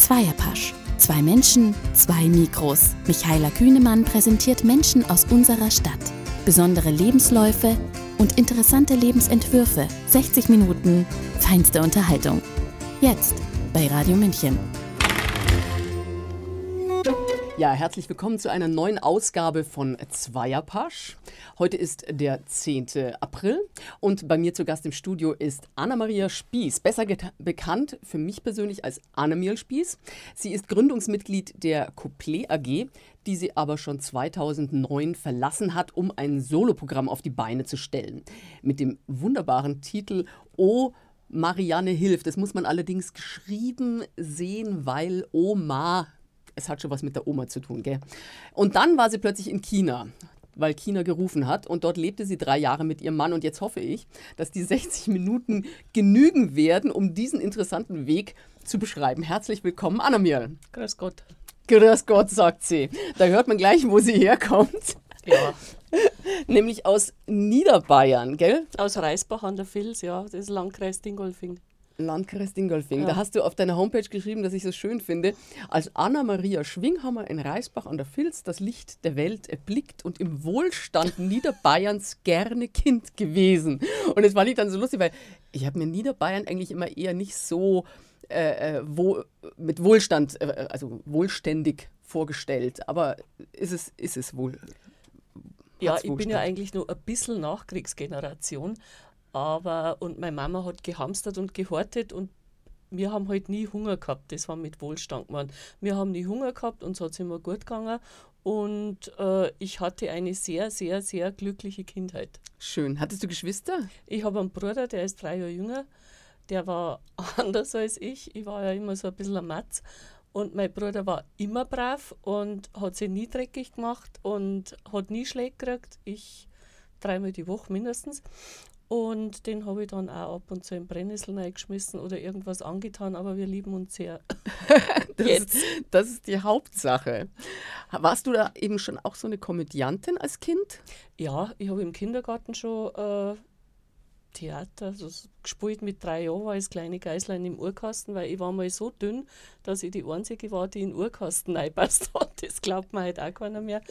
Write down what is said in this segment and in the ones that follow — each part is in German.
Zweierpasch. Zwei Menschen, zwei Mikros. Michaela Kühnemann präsentiert Menschen aus unserer Stadt. Besondere Lebensläufe und interessante Lebensentwürfe. 60 Minuten feinste Unterhaltung. Jetzt bei Radio München. Ja, herzlich willkommen zu einer neuen Ausgabe von Zweierpasch. Heute ist der 10. April und bei mir zu Gast im Studio ist Anna-Maria Spieß, besser bekannt für mich persönlich als Annemil Spieß. Sie ist Gründungsmitglied der Couplet AG, die sie aber schon 2009 verlassen hat, um ein Soloprogramm auf die Beine zu stellen. Mit dem wunderbaren Titel O Marianne hilft. Das muss man allerdings geschrieben sehen, weil Oma es hat schon was mit der Oma zu tun, gell? Und dann war sie plötzlich in China, weil China gerufen hat. Und dort lebte sie drei Jahre mit ihrem Mann. Und jetzt hoffe ich, dass die 60 Minuten genügen werden, um diesen interessanten Weg zu beschreiben. Herzlich willkommen, Anna-Mir. Grüß Gott. Grüß Gott, sagt sie. Da hört man gleich, wo sie herkommt. Ja. Nämlich aus Niederbayern, gell? Aus Reisbach an der Vils, ja, das ist Landkreis Dingolfing. Landkreis Dingolfing. Ja. Da hast du auf deiner Homepage geschrieben, dass ich so schön finde. Als Anna-Maria Schwinghammer in Reisbach an der Vils das Licht der Welt erblickt und im Wohlstand Niederbayerns gerne Kind gewesen. Und das fand ich dann so lustig, weil ich habe mir Niederbayern eigentlich immer eher nicht so äh, äh wo, mit Wohlstand, äh, also wohlständig vorgestellt. Aber ist es, ist es wohl. Ja, ich bin Wohlstand? ja eigentlich nur ein bisschen Nachkriegsgeneration. Aber, und meine Mama hat gehamstert und gehortet und wir haben halt nie Hunger gehabt. Das war mit Wohlstand gemeint. Wir haben nie Hunger gehabt, hat es immer gut gegangen. Und äh, ich hatte eine sehr, sehr, sehr glückliche Kindheit. Schön. Hattest du Geschwister? Ich habe einen Bruder, der ist drei Jahre jünger. Der war anders als ich. Ich war ja immer so ein bisschen ein Matz. Und mein Bruder war immer brav und hat sich nie dreckig gemacht und hat nie Schläge gekriegt. Ich dreimal die Woche mindestens. Und den habe ich dann auch ab und zu in Brennnesseln reingeschmissen oder irgendwas angetan, aber wir lieben uns sehr. Das, Jetzt. Ist, das ist die Hauptsache. Warst du da eben schon auch so eine Komödiantin als Kind? Ja, ich habe im Kindergarten schon äh, Theater also gespielt. Mit drei Jahren war ich das kleine Geißlein im Urkasten, weil ich war mal so dünn, dass ich die Einzige war, die in den Urkasten reingepasst hat. Das glaubt mir halt auch keiner mehr.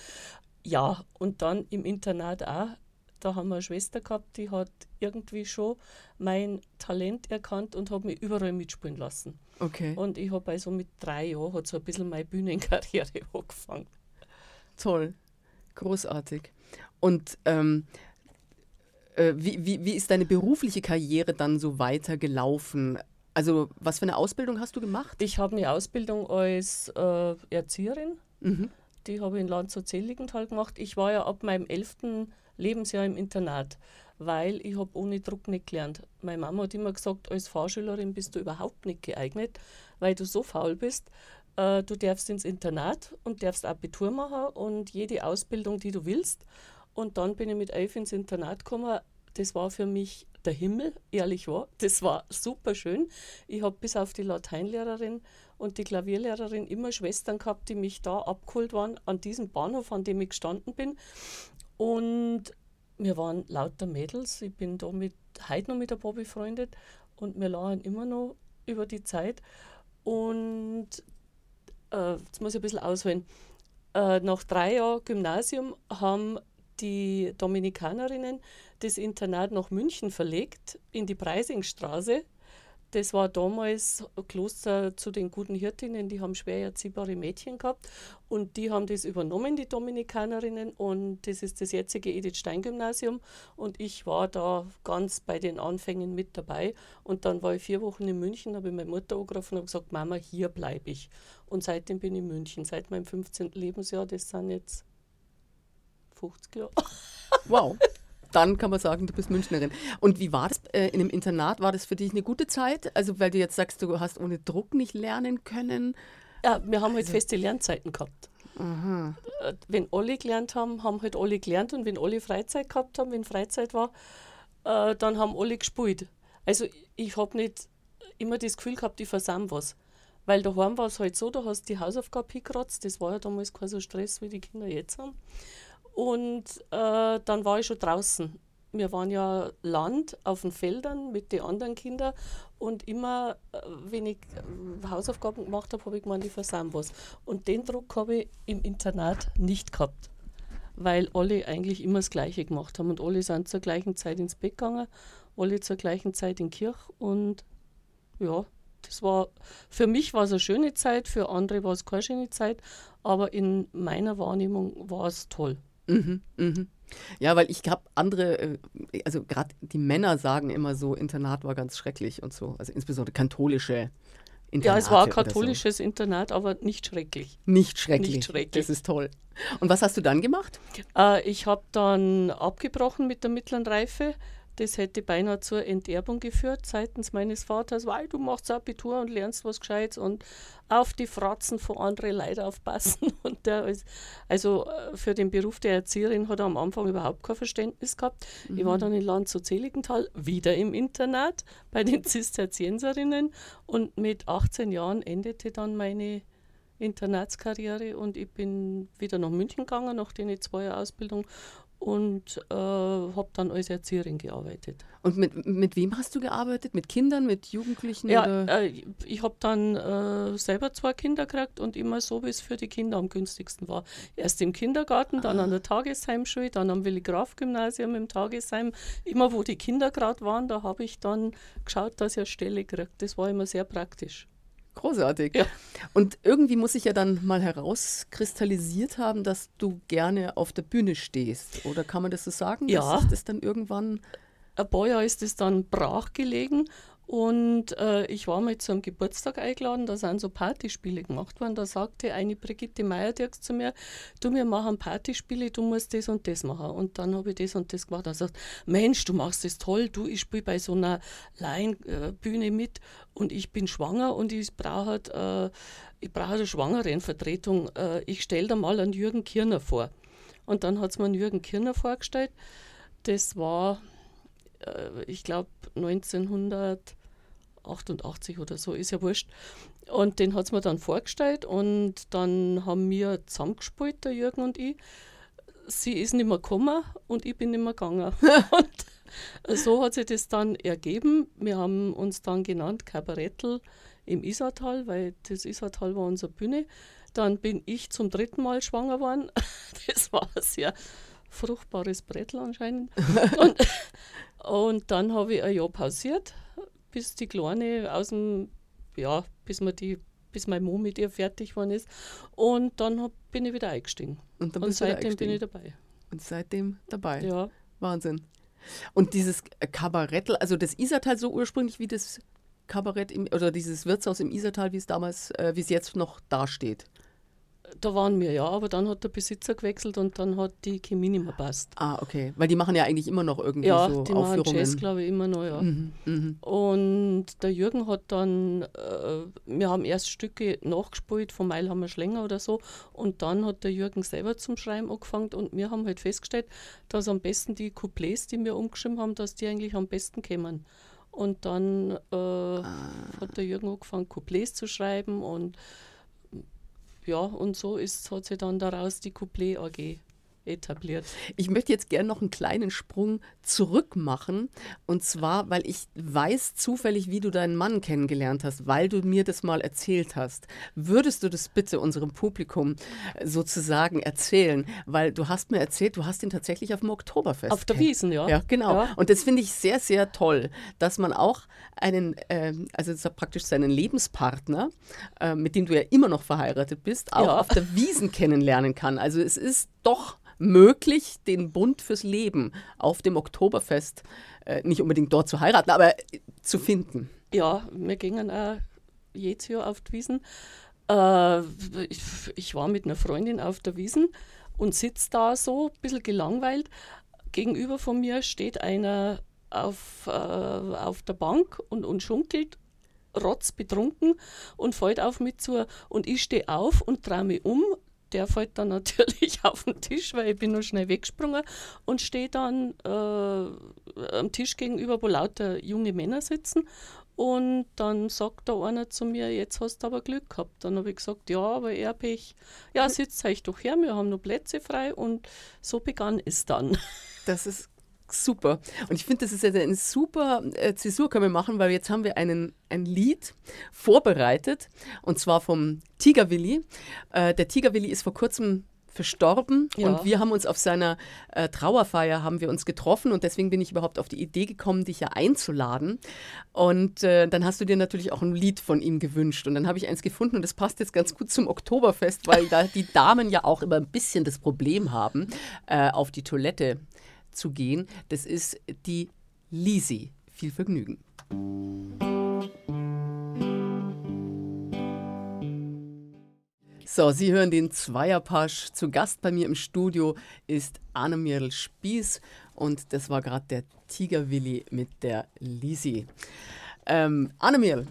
Ja, und dann im Internat auch. Da haben wir eine Schwester gehabt, die hat irgendwie schon mein Talent erkannt und hat mich überall mitspielen lassen. Okay. Und ich habe also mit drei Jahren hat so ein bisschen meine Bühnenkarriere angefangen. Toll. Großartig. Und ähm, äh, wie, wie, wie ist deine berufliche Karriere dann so weiter gelaufen? Also, was für eine Ausbildung hast du gemacht? Ich habe eine Ausbildung als äh, Erzieherin. Mhm. Die habe ich in Landshut-Seligenthal gemacht. Ich war ja ab meinem elften Lebensjahr im Internat, weil ich habe ohne Druck nicht gelernt. Meine Mama hat immer gesagt, als Fahrschülerin bist du überhaupt nicht geeignet, weil du so faul bist. Äh, du darfst ins Internat und darfst Abitur machen und jede Ausbildung, die du willst. Und dann bin ich mit elf ins Internat gekommen. Das war für mich der Himmel, ehrlich war. Das war super schön. Ich habe bis auf die Lateinlehrerin und die Klavierlehrerin immer Schwestern gehabt, die mich da abgeholt waren, an diesem Bahnhof, an dem ich gestanden bin. Und wir waren lauter Mädels. Ich bin da mit, heute noch mit der Bobby befreundet und wir lachen immer noch über die Zeit. Und äh, jetzt muss ich ein bisschen ausholen. Äh, nach drei Jahren Gymnasium haben die Dominikanerinnen das Internat nach München verlegt, in die Preisingstraße. Das war damals ein Kloster zu den guten Hirtinnen, die haben schwer erziehbare Mädchen gehabt und die haben das übernommen, die Dominikanerinnen und das ist das jetzige Edith Stein Gymnasium und ich war da ganz bei den Anfängen mit dabei und dann war ich vier Wochen in München, habe ich meine Mutter angerufen und habe gesagt, Mama, hier bleibe ich und seitdem bin ich in München, seit meinem 15. Lebensjahr, das sind jetzt 50 Jahre. Wow. Dann kann man sagen, du bist Münchnerin. Und wie war das äh, in einem Internat? War das für dich eine gute Zeit? Also, weil du jetzt sagst, du hast ohne Druck nicht lernen können. Ja, wir haben halt feste Lernzeiten gehabt. Äh, Wenn alle gelernt haben, haben halt alle gelernt und wenn alle Freizeit gehabt haben, wenn Freizeit war, äh, dann haben alle gespielt. Also ich habe nicht immer das Gefühl gehabt, ich versam was. Weil daheim war es halt so, du hast die Hausaufgabe hingekratzt, das war ja damals kein so Stress, wie die Kinder jetzt haben. Und äh, dann war ich schon draußen. Wir waren ja Land auf den Feldern mit den anderen Kindern Und immer, äh, wenn ich äh, Hausaufgaben gemacht habe, habe ich gemeint, ich versammle was. Und den Druck habe ich im Internat nicht gehabt, weil alle eigentlich immer das Gleiche gemacht haben. Und alle sind zur gleichen Zeit ins Bett gegangen, alle zur gleichen Zeit in Kirche. Und ja, das war, für mich war es eine schöne Zeit, für andere war es keine schöne Zeit, aber in meiner Wahrnehmung war es toll. Mhm, mhm. Ja, weil ich habe andere, äh, also gerade die Männer sagen immer so, Internat war ganz schrecklich und so, also insbesondere katholische Internate. Ja, es war ein katholisches so. Internat, aber nicht schrecklich. Nicht schrecklich. Nicht schrecklich. Das ist toll. Und was hast du dann gemacht? Äh, ich habe dann abgebrochen mit der mittleren Reife, das hätte beinahe zur Enterbung geführt seitens meines Vaters, weil du machst Abitur und lernst was Gescheites und auf die Fratzen von anderen Leuten aufpassen. Und der ist, also äh, für den Beruf der Erzieherin hat er am Anfang überhaupt kein Verständnis gehabt. Mhm. Ich war mhm. dann in Land zu Seligenthal, wieder im Internat bei den Zisterzienserinnen und mit 18 Jahren endete dann meine Internatskarriere und ich bin wieder nach München gegangen nach den zwei Jahren Ausbildung und äh, habe dann als Erzieherin gearbeitet. Und mit, mit wem hast du gearbeitet? Mit Kindern, mit Jugendlichen? Ja, äh, ich habe dann äh, selber zwei Kinder gekriegt und immer so, wie es für die Kinder am günstigsten war. Erst im Kindergarten, dann ah. an der Tagesheimschule, dann am Willi Graf Gymnasium im Tagesheim. Immer wo die Kinder gerade waren, da habe ich dann geschaut, dass ich eine Stelle kriege. Das war immer sehr praktisch. Großartig. Ja. Und irgendwie muss sich ja dann mal herauskristallisiert haben, dass du gerne auf der Bühne stehst. Oder kann man das so sagen? Ja. Dass das dann irgendwann. Ein paar Jahre ist es dann brach gelegen und äh, ich war mal zu einem Geburtstag eingeladen, da sind so Partyspiele gemacht worden. Da sagte eine Brigitte Meyerdirks zu mir, du, wir machen Partyspiele, du musst das und das machen. Und dann habe ich das und das gemacht. Er sagt, Mensch, du machst das toll, du, ich spiele bei so einer Laienbühne mit und ich bin schwanger und ich brauche halt, äh, ich brauche eine Schwangerenvertretung. Äh, ich stelle da mal einen Jürgen Kirner vor. Und dann hat es mir einen Jürgen Kirner vorgestellt. Das war, äh, ich glaube, 1900 88 oder so, ist ja wurscht. Und den hat es mir dann vorgestellt und dann haben wir zusammengespielt, der Jürgen und ich. Sie ist nicht mehr gekommen und ich bin nicht mehr gegangen. und so hat sich das dann ergeben. Wir haben uns dann genannt Kabarettel im Isartal, weil das Isartal war unsere Bühne. Dann bin ich zum dritten Mal schwanger geworden. Das war ein sehr fruchtbares Brettel anscheinend. und, und dann habe ich ein Jahr pausiert, bis die Kleine aus dem, ja, bis man die bis mein Mo mit ihr fertig geworden ist. Und dann hab, bin ich wieder eingestiegen. Und, und seitdem bin ich dabei. Und seitdem dabei. Ja. Wahnsinn. Und dieses Kabarett, also das Isertal so ursprünglich wie das Kabarett im, oder dieses Wirtshaus im Isertal, wie es damals, äh, wie es jetzt noch dasteht. Da waren wir ja, aber dann hat der Besitzer gewechselt und dann hat die Chemie nicht mehr passt. Ah, okay. Weil die machen ja eigentlich immer noch irgendwie ja, so die Aufführungen. Machen Jazz, glaube ich, immer noch, ja. Mhm, mh. Und der Jürgen hat dann, äh, wir haben erst Stücke nachgespielt, von Meilhammer Schlänger oder so, und dann hat der Jürgen selber zum Schreiben angefangen und wir haben halt festgestellt, dass am besten die Couplets, die wir umgeschrieben haben, dass die eigentlich am besten kämen. Und dann äh, ah. hat der Jürgen angefangen, Couplets zu schreiben und ja, und so ist, hat sich dann daraus die Couplet AG etabliert. Ich möchte jetzt gerne noch einen kleinen Sprung zurück machen. Und zwar, weil ich weiß zufällig, wie du deinen Mann kennengelernt hast, weil du mir das mal erzählt hast. Würdest du das bitte unserem Publikum sozusagen erzählen? Weil du hast mir erzählt, du hast ihn tatsächlich auf dem Oktoberfest. Auf der Wiesen, ja. Ja, genau. Ja. Und das finde ich sehr, sehr toll, dass man auch einen, äh, also praktisch seinen Lebenspartner, äh, mit dem du ja immer noch verheiratet bist, auch ja. auf der Wiesen kennenlernen kann. Also es ist doch möglich, den Bund fürs Leben auf dem Oktoberfest äh, nicht unbedingt dort zu heiraten, aber zu finden. Ja, wir gingen auch jedes Jahr auf die Wiesen. Äh, ich, ich, war mit einer Freundin auf der Wiesen und sitze da so ein bisschen gelangweilt. Gegenüber von mir steht einer auf, äh, auf der Bank und, und schunkelt rotzbetrunken und fällt auf mich zu. Und ich stehe auf und drehe mich um, der fällt dann natürlich auf den Tisch, weil ich bin nur schnell weggesprungen und stehe dann äh, am Tisch gegenüber, wo lauter junge Männer sitzen. Und dann sagt da einer zu mir, jetzt hast du aber Glück gehabt. Dann habe ich gesagt, ja, aber er Pech. Ja, sitzt euch doch her, wir haben noch Plätze frei und so begann es dann. Das ist super. Und ich finde, das ist eine super äh, Zäsur können wir machen, weil jetzt haben wir einen, ein Lied vorbereitet und zwar vom Tigerwilli. Äh, der Tigerwilli ist vor kurzem verstorben ja. und wir haben uns auf seiner äh, Trauerfeier haben wir uns getroffen und deswegen bin ich überhaupt auf die Idee gekommen, dich ja einzuladen und äh, dann hast du dir natürlich auch ein Lied von ihm gewünscht und dann habe ich eins gefunden und das passt jetzt ganz gut zum Oktoberfest, weil da die Damen ja auch immer ein bisschen das Problem haben, äh, auf die Toilette zu gehen. Das ist die Lisi. Viel Vergnügen. So, Sie hören den Zweierpasch. Zu Gast bei mir im Studio ist Annemirl Spieß und das war gerade der Tigerwilli mit der Lisi. Ähm, Annemirl,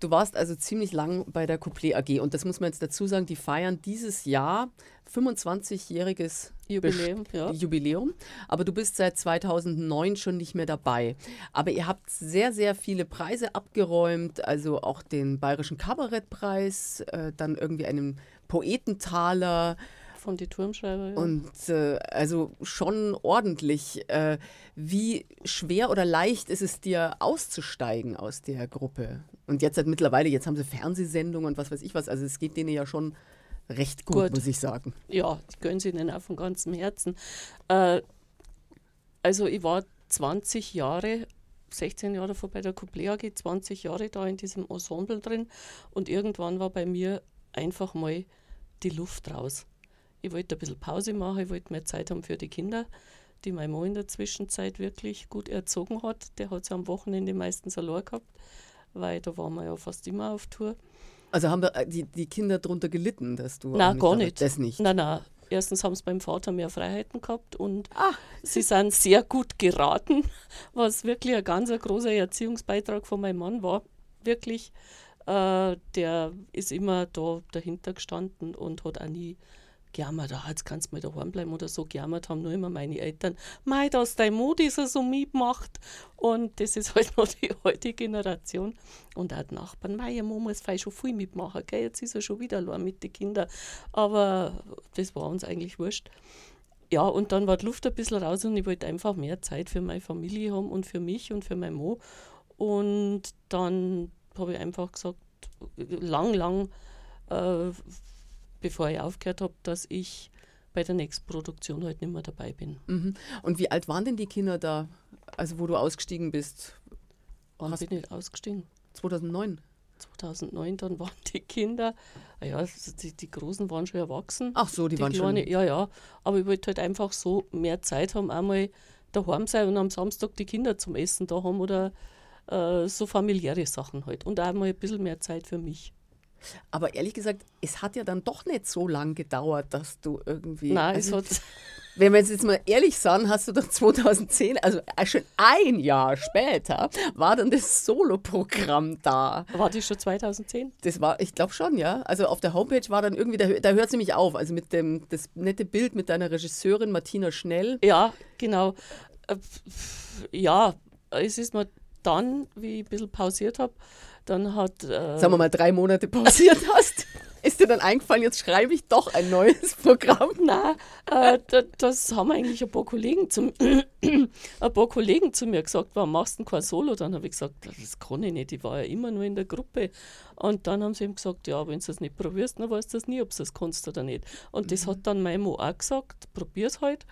du warst also ziemlich lang bei der Couplet AG und das muss man jetzt dazu sagen, die feiern dieses Jahr 25-jähriges Jubiläum, ja. Jubiläum. Aber du bist seit 2009 schon nicht mehr dabei. Aber ihr habt sehr, sehr viele Preise abgeräumt, also auch den Bayerischen Kabarettpreis, äh, dann irgendwie einen Poetentaler. Von die Turmschreiber. Ja. Und äh, also schon ordentlich. Äh, wie schwer oder leicht ist es dir auszusteigen aus der Gruppe? Und jetzt halt mittlerweile, jetzt haben sie Fernsehsendungen und was weiß ich was. Also es geht denen ja schon recht gut, gut. muss ich sagen. Ja, ich gönne sie ihnen auch von ganzem Herzen. Äh, also ich war 20 Jahre 16 Jahre vor bei der Couplet AG, 20 Jahre da in diesem Ensemble drin und irgendwann war bei mir einfach mal die Luft raus. Ich wollte ein bisschen Pause machen, ich wollte mehr Zeit haben für die Kinder, die mein Mann in der Zwischenzeit wirklich gut erzogen hat. Der hat sie am Wochenende meistens allein gehabt, weil da waren wir ja fast immer auf Tour. Also haben äh, die, die Kinder darunter gelitten, dass du. Nein, gar nicht. Das nicht. Nein, nein. Erstens haben sie beim Vater mehr Freiheiten gehabt und ah. sie sind sehr gut geraten, was wirklich ein ganz ein großer Erziehungsbeitrag von meinem Mann war. Wirklich äh, der ist immer da dahinter gestanden und hat auch nie gejammert, ah, jetzt kannst du mal daheim bleiben oder so. Gejammert haben nur immer meine Eltern, mei, dass dein Mut ist so mitmacht. Und das ist halt noch die heutige Generation. Und auch die Nachbarn, mei, Mama muss vielleicht schon viel mitmachen, gell? jetzt ist er schon wieder allein mit den Kindern. Aber das war uns eigentlich wurscht. Ja, und dann war die Luft ein bisschen raus und ich wollte einfach mehr Zeit für meine Familie haben und für mich und für mein Mo. Und dann habe ich einfach gesagt, lang, lang, äh, bevor ich aufgehört habe, dass ich bei der nächsten Produktion halt nicht mehr dabei bin. Mhm. Und wie alt waren denn die Kinder da, also wo du ausgestiegen bist? Wann bin ich ausgestiegen? 2009. 2009, dann waren die Kinder, ah ja, die, die Großen waren schon erwachsen. Ach so, die, die waren Kleine, schon. Ja, ja. Aber ich wollte halt einfach so mehr Zeit haben, einmal daheim sein und am Samstag die Kinder zum Essen da haben oder äh, so familiäre Sachen halt. Und auch mal ein bisschen mehr Zeit für mich. Aber ehrlich gesagt, es hat ja dann doch nicht so lange gedauert, dass du irgendwie. Nein, also, es hat. Wenn wir jetzt mal ehrlich sagen, hast du doch 2010, also schon ein Jahr später, war dann das Solo-Programm da. War das schon 2010? Das war, ich glaube schon, ja. Also auf der Homepage war dann irgendwie, da, da hört es nämlich auf. Also mit dem, das nette Bild mit deiner Regisseurin Martina Schnell. Ja, genau. Äh, ja, es ist mir dann, wie ich ein bisschen pausiert habe, dann hat. Äh, Sagen wir mal, drei Monate pausiert hast. Ist dir dann eingefallen, jetzt schreibe ich doch ein neues Programm? Nein, äh, das haben eigentlich ein paar Kollegen zu, ein paar Kollegen zu mir gesagt, warum machst du denn kein Solo? Dann habe ich gesagt, das kann ich nicht, ich war ja immer nur in der Gruppe. Und dann haben sie ihm gesagt, ja, wenn du es nicht probierst, dann weißt du das nie, ob du es kannst oder nicht. Und mhm. das hat dann mein Mo auch gesagt, probier es halt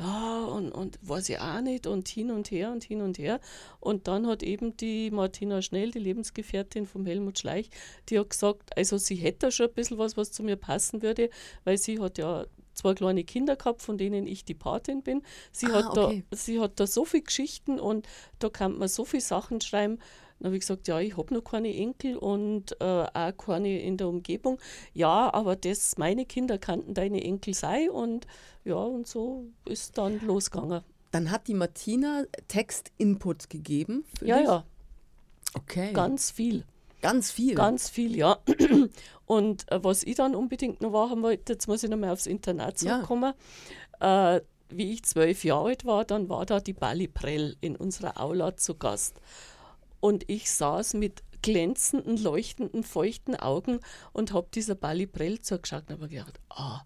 ja, und, und weiß ich auch nicht und hin und her und hin und her. Und dann hat eben die Martina Schnell, die Lebensgefährtin vom Helmut Schleich, die hat gesagt, also sie hätte schon ein bisschen was, was zu mir passen würde, weil sie hat ja zwei kleine Kinder gehabt, von denen ich die Patin bin. Sie, ah, hat, okay. da, sie hat da so viele Geschichten und da kann man so viele Sachen schreiben. Dann habe ich gesagt, ja, ich habe noch keine Enkel und äh, auch keine in der Umgebung. Ja, aber das, meine Kinder kannten deine Enkel sein und ja, und so ist dann losgegangen. Dann hat die Martina Text-Input gegeben? ja, dich? ja. Okay. Ganz viel. Ganz viel? Ganz viel, ja. Und äh, was ich dann unbedingt noch machen wollte, jetzt muss ich nochmal aufs Internat zurückkommen. Ja. Äh, wie ich zwölf Jahre alt war, dann war da die Bali Prell in unserer Aula zu Gast. Und ich saß mit glänzenden, leuchtenden, feuchten Augen und habe dieser Bali Prell zugeschaut und habe gedacht, ah,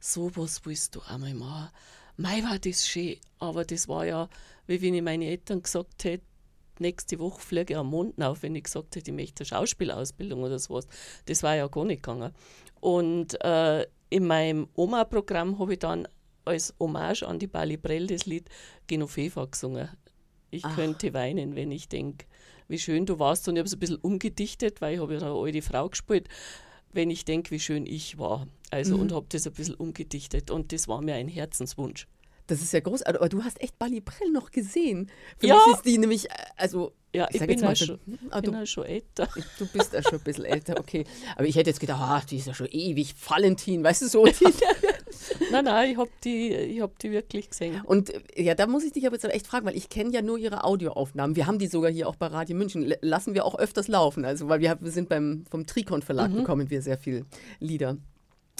sowas willst du einmal machen. Mei, war das schön. Aber das war ja, wie wenn ich meine Eltern gesagt hätte, nächste Woche fliege ich am Mond auf, wenn ich gesagt hätte, ich möchte eine Schauspielausbildung oder sowas. Das war ja gar nicht gegangen. Und äh, in meinem Oma-Programm habe ich dann als Hommage an die Bali Brell das Lied Genoveva gesungen. Ich Ach. könnte weinen, wenn ich denke, wie schön du warst. Und ich habe es ein bisschen umgedichtet, weil ich habe ja eine alte Frau gespielt, wenn ich denke, wie schön ich war. Also mhm. und habe das ein bisschen umgedichtet. Und das war mir ein Herzenswunsch. Das ist ja großartig. Aber du hast echt Bali Brell noch gesehen. Für ja. mich ist die nämlich, also ja, ich, ich bin, ja schon, ah, bin ja schon älter. Du bist ja schon ein bisschen älter, okay. Aber ich hätte jetzt gedacht, ah, die ist ja schon ewig, Valentin, weißt du so. nein, nein, ich habe die, hab die wirklich gesehen. Und ja, da muss ich dich aber jetzt echt fragen, weil ich kenne ja nur ihre Audioaufnahmen. Wir haben die sogar hier auch bei Radio München. Lassen wir auch öfters laufen. Also, weil wir, wir sind beim, vom Trikon Verlag mhm. bekommen wir sehr viele Lieder.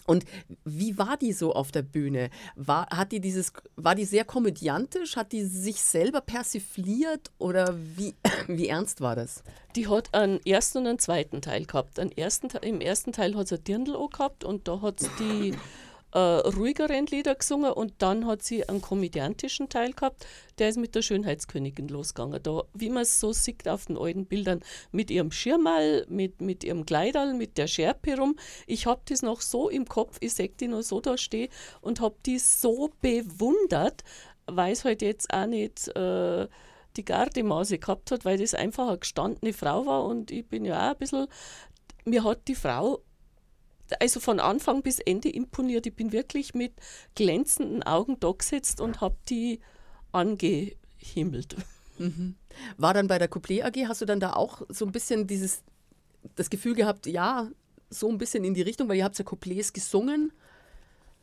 Und wie war die so auf der Bühne? War, hat die dieses, war die sehr komödiantisch? Hat die sich selber persifliert oder wie, wie ernst war das? Die hat einen ersten und einen zweiten Teil gehabt. Einen ersten, Im ersten Teil hat sie ein Dirndl gehabt und da hat sie die äh, ruhigeren Lieder gesungen und dann hat sie einen komödiantischen Teil gehabt, der ist mit der Schönheitskönigin losgegangen. Da, wie man es so sieht auf den alten Bildern, mit ihrem Schirmal, mit, mit ihrem Kleiderl, mit der Schärpe rum. Ich habe das noch so im Kopf, ich sehe die noch so da stehen und habe die so bewundert, weil es halt jetzt auch nicht... Äh, die Gardemaße gehabt hat, weil das einfach eine gestandene Frau war und ich bin ja auch ein bisschen, mir hat die Frau also von Anfang bis Ende imponiert. Ich bin wirklich mit glänzenden Augen da gesetzt und habe die angehimmelt. Mhm. War dann bei der Couplet AG, hast du dann da auch so ein bisschen dieses, das Gefühl gehabt, ja, so ein bisschen in die Richtung, weil ihr habt ja Couplets gesungen,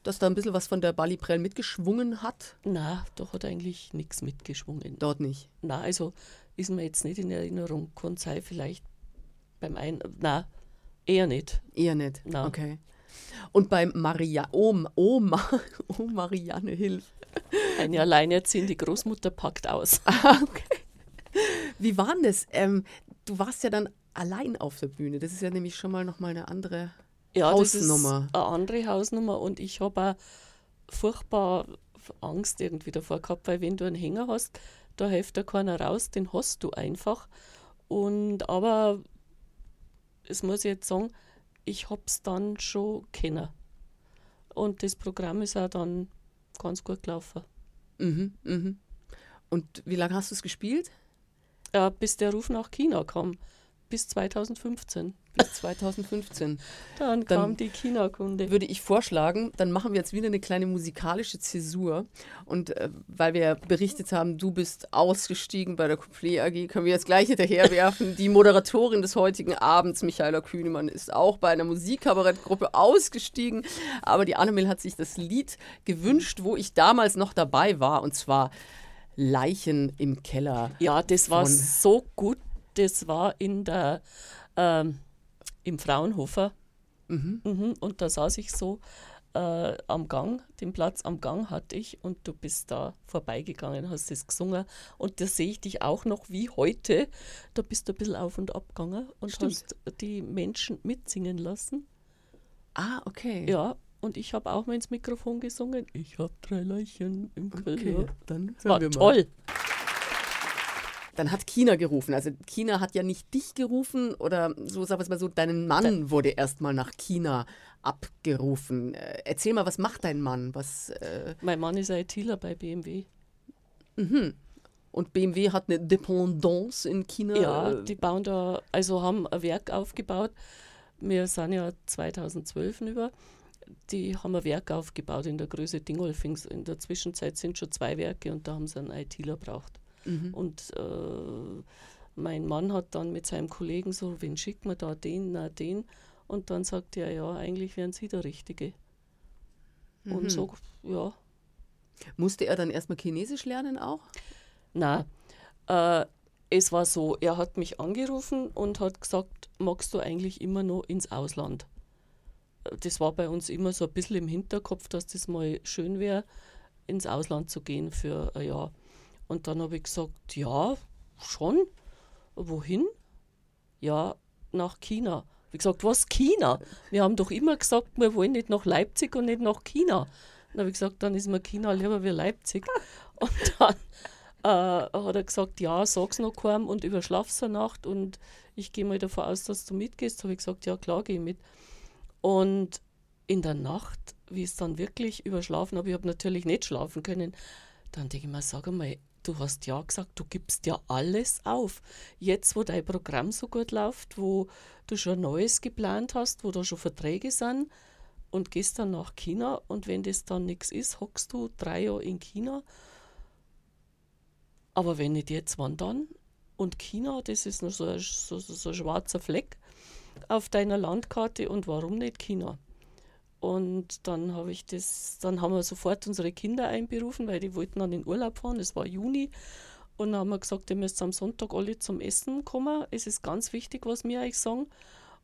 dass da ein bisschen was von der Bali Prell mitgeschwungen hat? Na, da hat eigentlich nichts mitgeschwungen. Dort nicht? Na, also ist mir jetzt nicht in Erinnerung, kann sein, vielleicht beim einen, na, Eher nicht. Eher nicht. No. Okay. Und beim Maria, oh, oh, oh Marianne, hilf. Eine alleinerziehende Großmutter packt aus. Ah, okay. Wie war denn das? Ähm, du warst ja dann allein auf der Bühne. Das ist ja nämlich schon mal nochmal eine andere ja, Hausnummer. eine andere Hausnummer und ich habe auch furchtbar Angst irgendwie davor gehabt, weil wenn du einen Hänger hast, da hilft da keiner raus, den hast du einfach. Und aber das muss ich jetzt sagen, ich habe es dann schon kennen. Und das Programm ist auch dann ganz gut gelaufen. Mhm, mhm. Und wie lange hast du es gespielt? Äh, bis der Ruf nach China kam bis 2015. Bis 2015. dann, dann kam die China-Kunde. Würde ich vorschlagen, dann machen wir jetzt wieder eine kleine musikalische Zäsur. Und äh, weil wir berichtet haben, du bist ausgestiegen bei der Couplet AG, können wir jetzt gleich hinterherwerfen. die Moderatorin des heutigen Abends, Michaela Kühnemann, ist auch bei einer Musikkabarettgruppe ausgestiegen. Aber die Annemil hat sich das Lied gewünscht, wo ich damals noch dabei war. Und zwar Leichen im Keller. Ja, das war so gut das war in der, ähm, im Fraunhofer. Mhm. Mhm, und da saß ich so äh, am Gang, den Platz am Gang hatte ich und du bist da vorbeigegangen, hast es gesungen und da sehe ich dich auch noch wie heute. Da bist du ein bisschen auf und ab gegangen und Stimmt. hast die Menschen mitsingen lassen. Ah, okay. Ja, und ich habe auch mal ins Mikrofon gesungen. Ich habe drei Leichen im Keller. Okay, dann War toll. Dann hat China gerufen. Also China hat ja nicht dich gerufen oder so, sagen wir es mal so, dein Mann wurde erstmal nach China abgerufen. Äh, erzähl mal, was macht dein Mann? Was, äh mein Mann ist ITler bei BMW. Mhm. Und BMW hat eine Dependance in China? Ja, die bauen da, also haben ein Werk aufgebaut. Wir sind ja 2012 über. Die haben ein Werk aufgebaut in der Größe Dingolfings. In der Zwischenzeit sind schon zwei Werke und da haben sie einen ITler braucht. Mhm. Und äh, mein Mann hat dann mit seinem Kollegen so, wen schickt man da, den, na den. Und dann sagt er, ja, eigentlich wären Sie der Richtige. Mhm. Und so, ja. Musste er dann erstmal Chinesisch lernen auch? Na, äh, es war so, er hat mich angerufen und hat gesagt, magst du eigentlich immer noch ins Ausland? Das war bei uns immer so ein bisschen im Hinterkopf, dass das mal schön wäre, ins Ausland zu gehen für ein Jahr. Und dann habe ich gesagt, ja, schon. Wohin? Ja, nach China. Ich gesagt, was China? Wir haben doch immer gesagt, wir wollen nicht nach Leipzig und nicht nach China. Dann habe ich gesagt, dann ist mir China lieber wie Leipzig. Und dann äh, hat er gesagt, ja, sag's noch keinem und überschlaf's eine Nacht und ich gehe mal davon aus, dass du mitgehst. Habe ich gesagt, ja klar, gehe ich mit. Und in der Nacht, wie ich es dann wirklich überschlafen habe, ich habe natürlich nicht schlafen können, dann denke ich mir, sag einmal, du hast ja gesagt, du gibst ja alles auf. Jetzt, wo dein Programm so gut läuft, wo du schon Neues geplant hast, wo da schon Verträge sind und gehst dann nach China und wenn das dann nichts ist, hockst du drei Jahre in China. Aber wenn nicht jetzt, wann dann? Und China, das ist nur so ein, so, so ein schwarzer Fleck auf deiner Landkarte und warum nicht China? Und dann habe ich das, dann haben wir sofort unsere Kinder einberufen, weil die wollten dann in Urlaub fahren. Es war Juni. Und dann haben wir gesagt, ihr müsst am Sonntag alle zum Essen kommen. Es ist ganz wichtig, was wir euch sagen.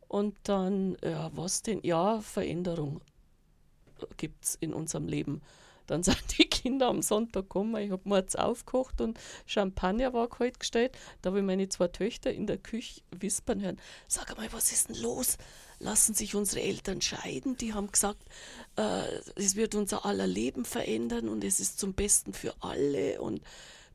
Und dann, ja, was denn? Ja, Veränderung gibt es in unserem Leben. Dann sind die Kinder am Sonntag gekommen, ich habe morgens aufgekocht und Champagner war kalt gestellt. Da habe ich meine zwei Töchter in der Küche wispern hören. Sag mal, was ist denn los? Lassen sich unsere Eltern scheiden? Die haben gesagt, äh, es wird unser aller Leben verändern und es ist zum Besten für alle und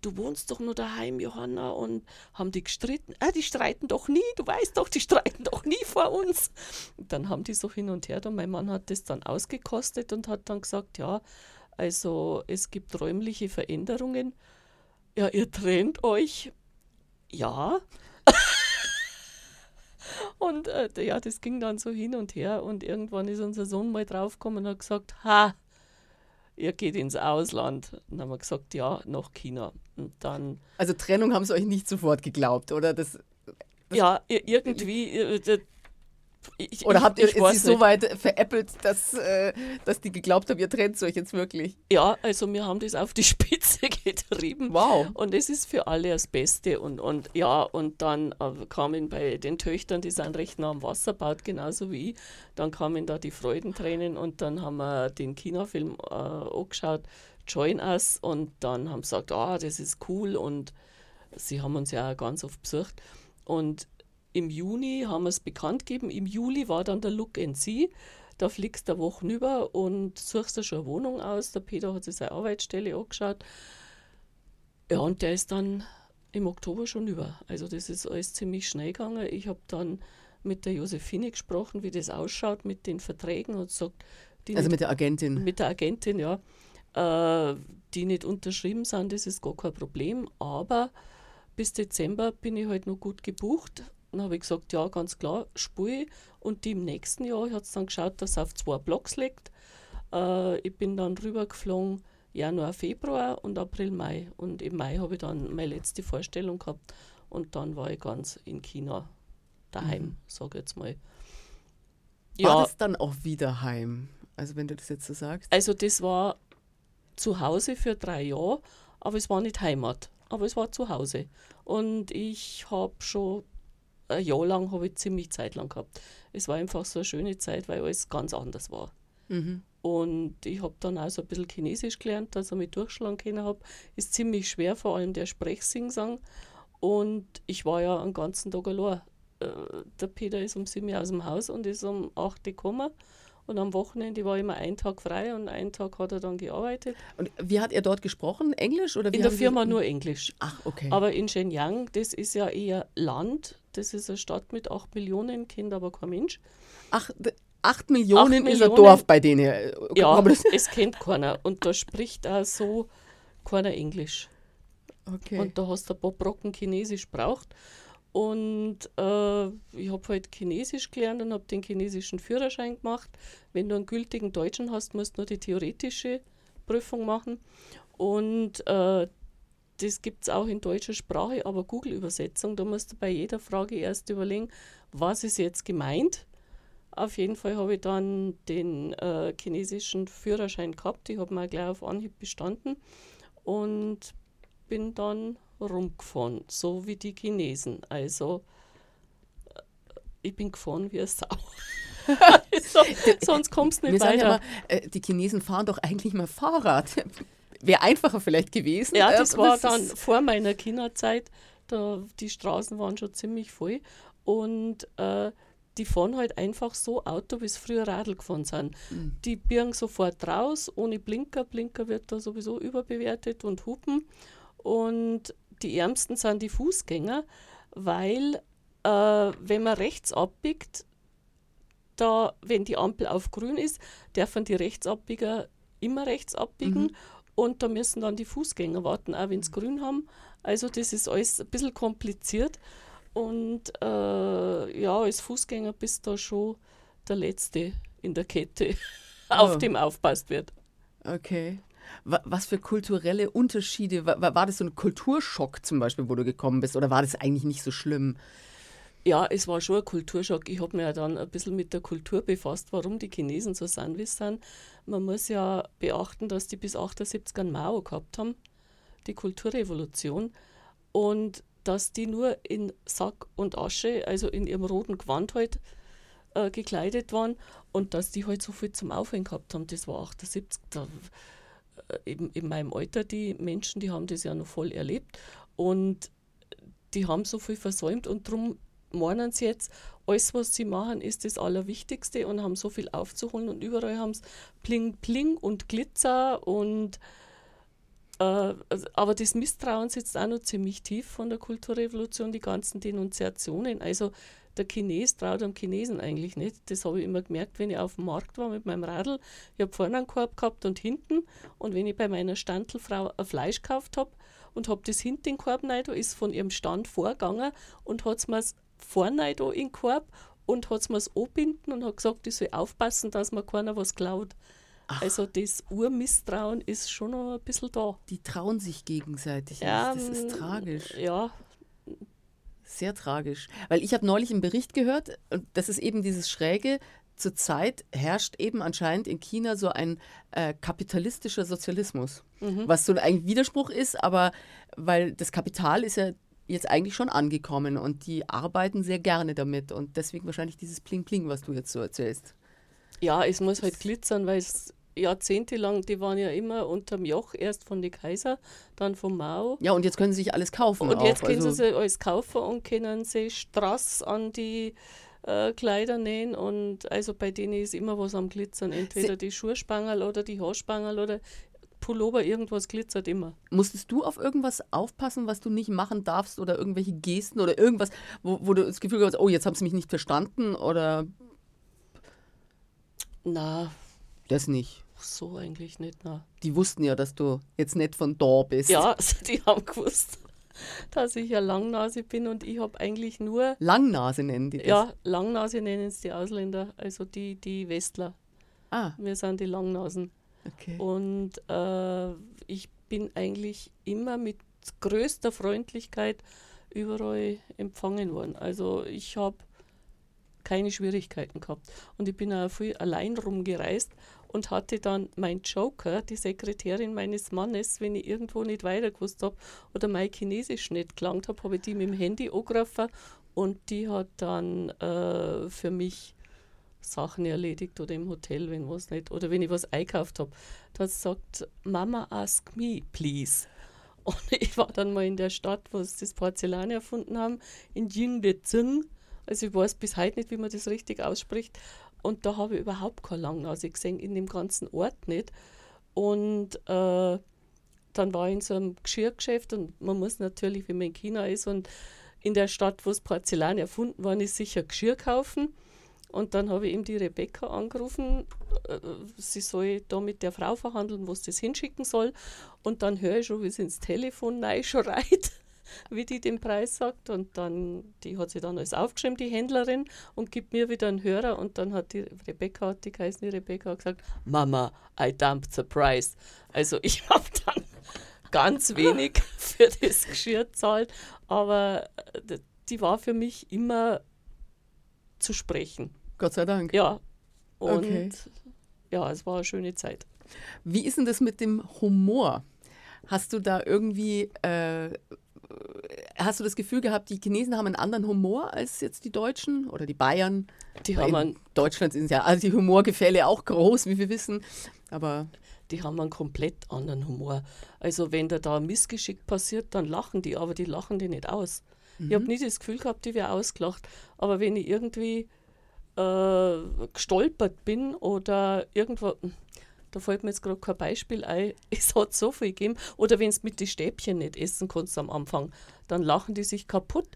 du wohnst doch nur daheim, Johanna, und haben die gestritten. Äh, die streiten doch nie, du weißt doch, die streiten doch nie vor uns. Und dann haben die so hin und her und mein Mann hat das dann ausgekostet und hat dann gesagt, ja, also es gibt räumliche Veränderungen. Ja, ihr trennt euch. Ja. und äh, ja, das ging dann so hin und her und irgendwann ist unser Sohn mal draufgekommen und hat gesagt, ha, ihr geht ins Ausland. Und dann haben wir gesagt, ja, nach China. Und dann. Also Trennung haben sie euch nicht sofort geglaubt, oder? Das, ja, irgendwie, äh, ich, Oder habt ihr ich, sie so weit veräppelt, dass, äh, dass die geglaubt haben, ihr trennt euch jetzt wirklich? Ja, also wir haben das auf die Spitze getrieben. Wow. Und es ist für alle das Beste. Und, und ja, und dann äh, kamen bei den Töchtern, die sind recht nah am Wasser baut, genauso wie ich, dann kamen da die Freudentränen und dann haben wir den Kinofilm äh, angeschaut, Join Us, und dann haben sie gesagt, ah, das ist cool und sie haben uns ja ganz oft besucht. Und im Juni haben wir es bekannt gegeben. Im Juli war dann der Look and See. Da fliegst du eine Woche über und suchst dir schon eine Wohnung aus. Der Peter hat sich seine Arbeitsstelle angeschaut. Ja, und der ist dann im Oktober schon über. Also das ist alles ziemlich schnell gegangen. Ich habe dann mit der Josephine gesprochen, wie das ausschaut mit den Verträgen und sagt, also nicht, mit der Agentin. Mit der Agentin, ja. Äh, die nicht unterschrieben sind, das ist gar kein Problem. Aber bis Dezember bin ich halt noch gut gebucht dann habe ich gesagt, ja, ganz klar, spule. Und die im nächsten Jahr hat es dann geschaut, dass es auf zwei Blocks liegt. Äh, ich bin dann rübergeflogen, Januar, Februar und April, Mai. Und im Mai habe ich dann meine letzte Vorstellung gehabt. Und dann war ich ganz in China daheim, mhm. sage ich jetzt mal. Ja, war das dann auch wieder heim? Also wenn du das jetzt so sagst. Also das war zu Hause für drei Jahre, aber es war nicht Heimat, aber es war zu Hause. Und ich habe schon ein Jahr lang habe ich ziemlich Zeit lang gehabt. Es war einfach so eine schöne Zeit, weil alles ganz anders war. Mhm. Und ich habe dann auch so ein bisschen Chinesisch gelernt, dass ich mich durchschlagen können habe. Ist ziemlich schwer, vor allem der Sprechsingsang. Und ich war ja einen ganzen Tag allein. Äh, der Peter ist um sieben Uhr aus dem Haus und ist um acht Uhr gekommen. Und am Wochenende war immer ein Tag frei und einen Tag hat er dann gearbeitet. Und wie hat er dort gesprochen? Englisch? Oder in der Firma nur Englisch. Ach, okay. Aber in Shenyang, das ist ja eher Land. Das ist eine Stadt mit acht Millionen, kennt aber kein Mensch. Ach, acht Millionen, acht ist ein Dorf bei denen. Okay, ja, es kennt keiner. Und da spricht auch so keiner Englisch. Okay. Und da hast du ein paar Brocken Chinesisch braucht. Und äh, ich habe halt Chinesisch gelernt und habe den chinesischen Führerschein gemacht. Wenn du einen gültigen Deutschen hast, musst du nur die theoretische Prüfung machen. Und äh, das gibt es auch in deutscher Sprache, aber Google-Übersetzung, da musst du bei jeder Frage erst überlegen, was ist jetzt gemeint. Auf jeden Fall habe ich dann den äh, chinesischen Führerschein gehabt. Ich habe mal gleich auf Anhieb bestanden und bin dann rumgefahren, so wie die Chinesen. Also äh, ich bin gefahren wie eine Sau. also, sonst kommst du nicht Wir weiter. Aber, äh, die Chinesen fahren doch eigentlich mal Fahrrad. Wäre einfacher vielleicht gewesen. Ja, das war dann vor meiner Kinderzeit. Da, die Straßen waren schon ziemlich voll. Und äh, die fahren halt einfach so Auto, wie es früher Radl gefahren sind. Mhm. Die birgen sofort raus, ohne Blinker. Blinker wird da sowieso überbewertet und hupen. Und die Ärmsten sind die Fußgänger, weil äh, wenn man rechts abbiegt, da, wenn die Ampel auf grün ist, dürfen die Rechtsabbieger immer rechts abbiegen. Mhm. Und da müssen dann die Fußgänger warten, auch wenn sie grün haben. Also das ist alles ein bisschen kompliziert. Und äh, ja, als Fußgänger bist du schon der Letzte in der Kette, auf oh. dem aufpasst wird. Okay. Was für kulturelle Unterschiede, war, war das so ein Kulturschock zum Beispiel, wo du gekommen bist, oder war das eigentlich nicht so schlimm? Ja, es war schon ein Kulturschock. Ich habe mich ja dann ein bisschen mit der Kultur befasst, warum die Chinesen so sind, wie sie sind. Man muss ja beachten, dass die bis 78 einen Mao gehabt haben, die Kulturrevolution. Und dass die nur in Sack und Asche, also in ihrem roten Gewand halt, äh, gekleidet waren und dass die halt so viel zum Aufhängen gehabt haben. Das war 78. Da, äh, eben in meinem Alter, die Menschen, die haben das ja noch voll erlebt und die haben so viel versäumt und darum meinen sie jetzt, alles, was sie machen, ist das Allerwichtigste und haben so viel aufzuholen und überall haben sie Pling Pling und Glitzer und äh, aber das Misstrauen sitzt auch noch ziemlich tief von der Kulturrevolution, die ganzen Denunziationen. Also der Chines traut am Chinesen eigentlich nicht. Das habe ich immer gemerkt, wenn ich auf dem Markt war mit meinem Radl. Ich habe vorne einen Korb gehabt und hinten. Und wenn ich bei meiner Standelfrau ein Fleisch gekauft habe und habe das hinten in den Korb rein, da ist von ihrem Stand vorgegangen und hat es mir vorne in den Korb und hat es mir anbinden und hat gesagt, ich soll aufpassen, dass mir keiner was klaut. Ach. Also das Urmisstrauen ist schon noch ein bisschen da. Die trauen sich gegenseitig. Ja, das ist tragisch. Ja. Sehr tragisch. Weil ich habe neulich einen Bericht gehört, und das ist eben dieses Schräge, zurzeit herrscht eben anscheinend in China so ein äh, kapitalistischer Sozialismus, mhm. was so ein Widerspruch ist, aber weil das Kapital ist ja jetzt eigentlich schon angekommen und die arbeiten sehr gerne damit und deswegen wahrscheinlich dieses Pling-Pling, was du jetzt so erzählst. Ja, es muss halt glitzern, weil es jahrzehntelang, die waren ja immer unterm Joch, erst von den Kaiser, dann vom Mao. Ja, und jetzt können sie sich alles kaufen. Und auch. jetzt können also sie sich alles kaufen und können sich Strass an die äh, Kleider nähen. Und also bei denen ist immer was am Glitzern. Entweder sie die Schuhspangerl oder die Haarspangerl oder Pullover, irgendwas glitzert immer. Musstest du auf irgendwas aufpassen, was du nicht machen darfst oder irgendwelche Gesten oder irgendwas, wo, wo du das Gefühl hast, oh, jetzt haben sie mich nicht verstanden oder na. Das nicht. So eigentlich nicht, na. Die wussten ja, dass du jetzt nicht von da bist. Ja, die haben gewusst, dass ich ja Langnase bin und ich habe eigentlich nur. Langnase nennen die das? Ja, Langnase nennen es die Ausländer, also die, die Westler. Ah. Wir sind die Langnasen. Okay. Und äh, ich bin eigentlich immer mit größter Freundlichkeit überall empfangen worden. Also ich habe keine Schwierigkeiten gehabt. Und ich bin auch viel allein rumgereist und hatte dann mein Joker, die Sekretärin meines Mannes, wenn ich irgendwo nicht weiter gewusst habe oder mein Chinesisch nicht gelangt habe, habe ich die mit dem Handy angegriffen und die hat dann äh, für mich Sachen erledigt oder im Hotel, wenn was nicht, oder wenn ich was einkauft habe. Da hat gesagt, Mama, ask me, please. Und ich war dann mal in der Stadt, wo sie das Porzellan erfunden haben, in Jingdezheng also ich weiß bis heute nicht, wie man das richtig ausspricht. Und da habe ich überhaupt keine Langnase gesehen, in dem ganzen Ort nicht. Und äh, dann war ich in so einem Geschirrgeschäft und man muss natürlich, wenn man in China ist und in der Stadt, wo das Porzellan erfunden worden ist, sicher Geschirr kaufen. Und dann habe ich ihm die Rebecca angerufen, äh, sie soll da mit der Frau verhandeln, wo sie das hinschicken soll. Und dann höre ich schon, wie sie ins Telefon schreit wie die den Preis sagt. Und dann, die hat sie dann alles aufgeschrieben, die Händlerin, und gibt mir wieder einen Hörer. Und dann hat die Rebecca, die geheißen, die Rebecca gesagt, Mama, I dumped the price. Also ich habe dann ganz wenig für das Geschirr zahlt, aber äh, die war für mich immer zu sprechen. Gott sei Dank. Ja. Und okay. ja, es war eine schöne Zeit. Wie ist denn das mit dem Humor? Hast du da irgendwie äh, hast du das Gefühl gehabt, die Chinesen haben einen anderen Humor als jetzt die Deutschen oder die Bayern? Die haben in Deutschland sind ja also die Humorgefälle auch groß, wie wir wissen, aber die haben einen komplett anderen Humor. Also wenn da da ein Missgeschick passiert, dann lachen die, aber die lachen die nicht aus. Mhm. Ich habe nie das Gefühl gehabt, die wäre ausgelacht. Aber wenn ich irgendwie äh, gestolpert bin oder irgendwo, da fällt mir jetzt gerade kein Beispiel ein, es hat so viel gegeben. Oder wenn es mit den Stäbchen nicht essen kannst am Anfang, dann lachen die sich kaputt.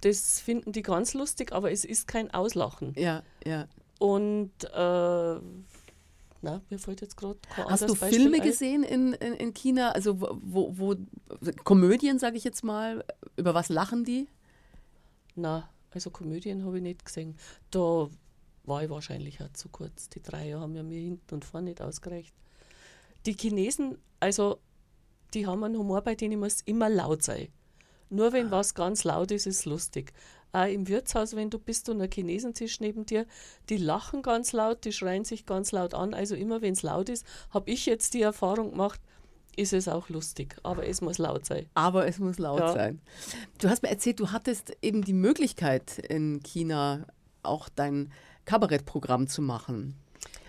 Das finden die ganz lustig, aber es ist kein Auslachen. Ja, ja. Und äh, na, mir fällt jetzt gerade kein Hast du Beispiel Filme ein. gesehen in, in, in China? Also wo, wo, wo Komödien, sage ich jetzt mal. Über was lachen die? Na, also Komödien habe ich nicht gesehen. Da war ich wahrscheinlich auch zu kurz. Die drei Jahre haben ja mir hinten und vorne nicht ausgereicht. Die Chinesen, also die haben einen Humor, bei denen muss immer laut sein. Nur wenn was ganz laut ist, ist es lustig. Auch im Wirtshaus, wenn du bist und ein Chinesentisch neben dir, die lachen ganz laut, die schreien sich ganz laut an. Also immer wenn es laut ist, habe ich jetzt die Erfahrung gemacht, ist es auch lustig. Aber es muss laut sein. Aber es muss laut Ja. sein. Du hast mir erzählt, du hattest eben die Möglichkeit in China auch dein Kabarettprogramm zu machen.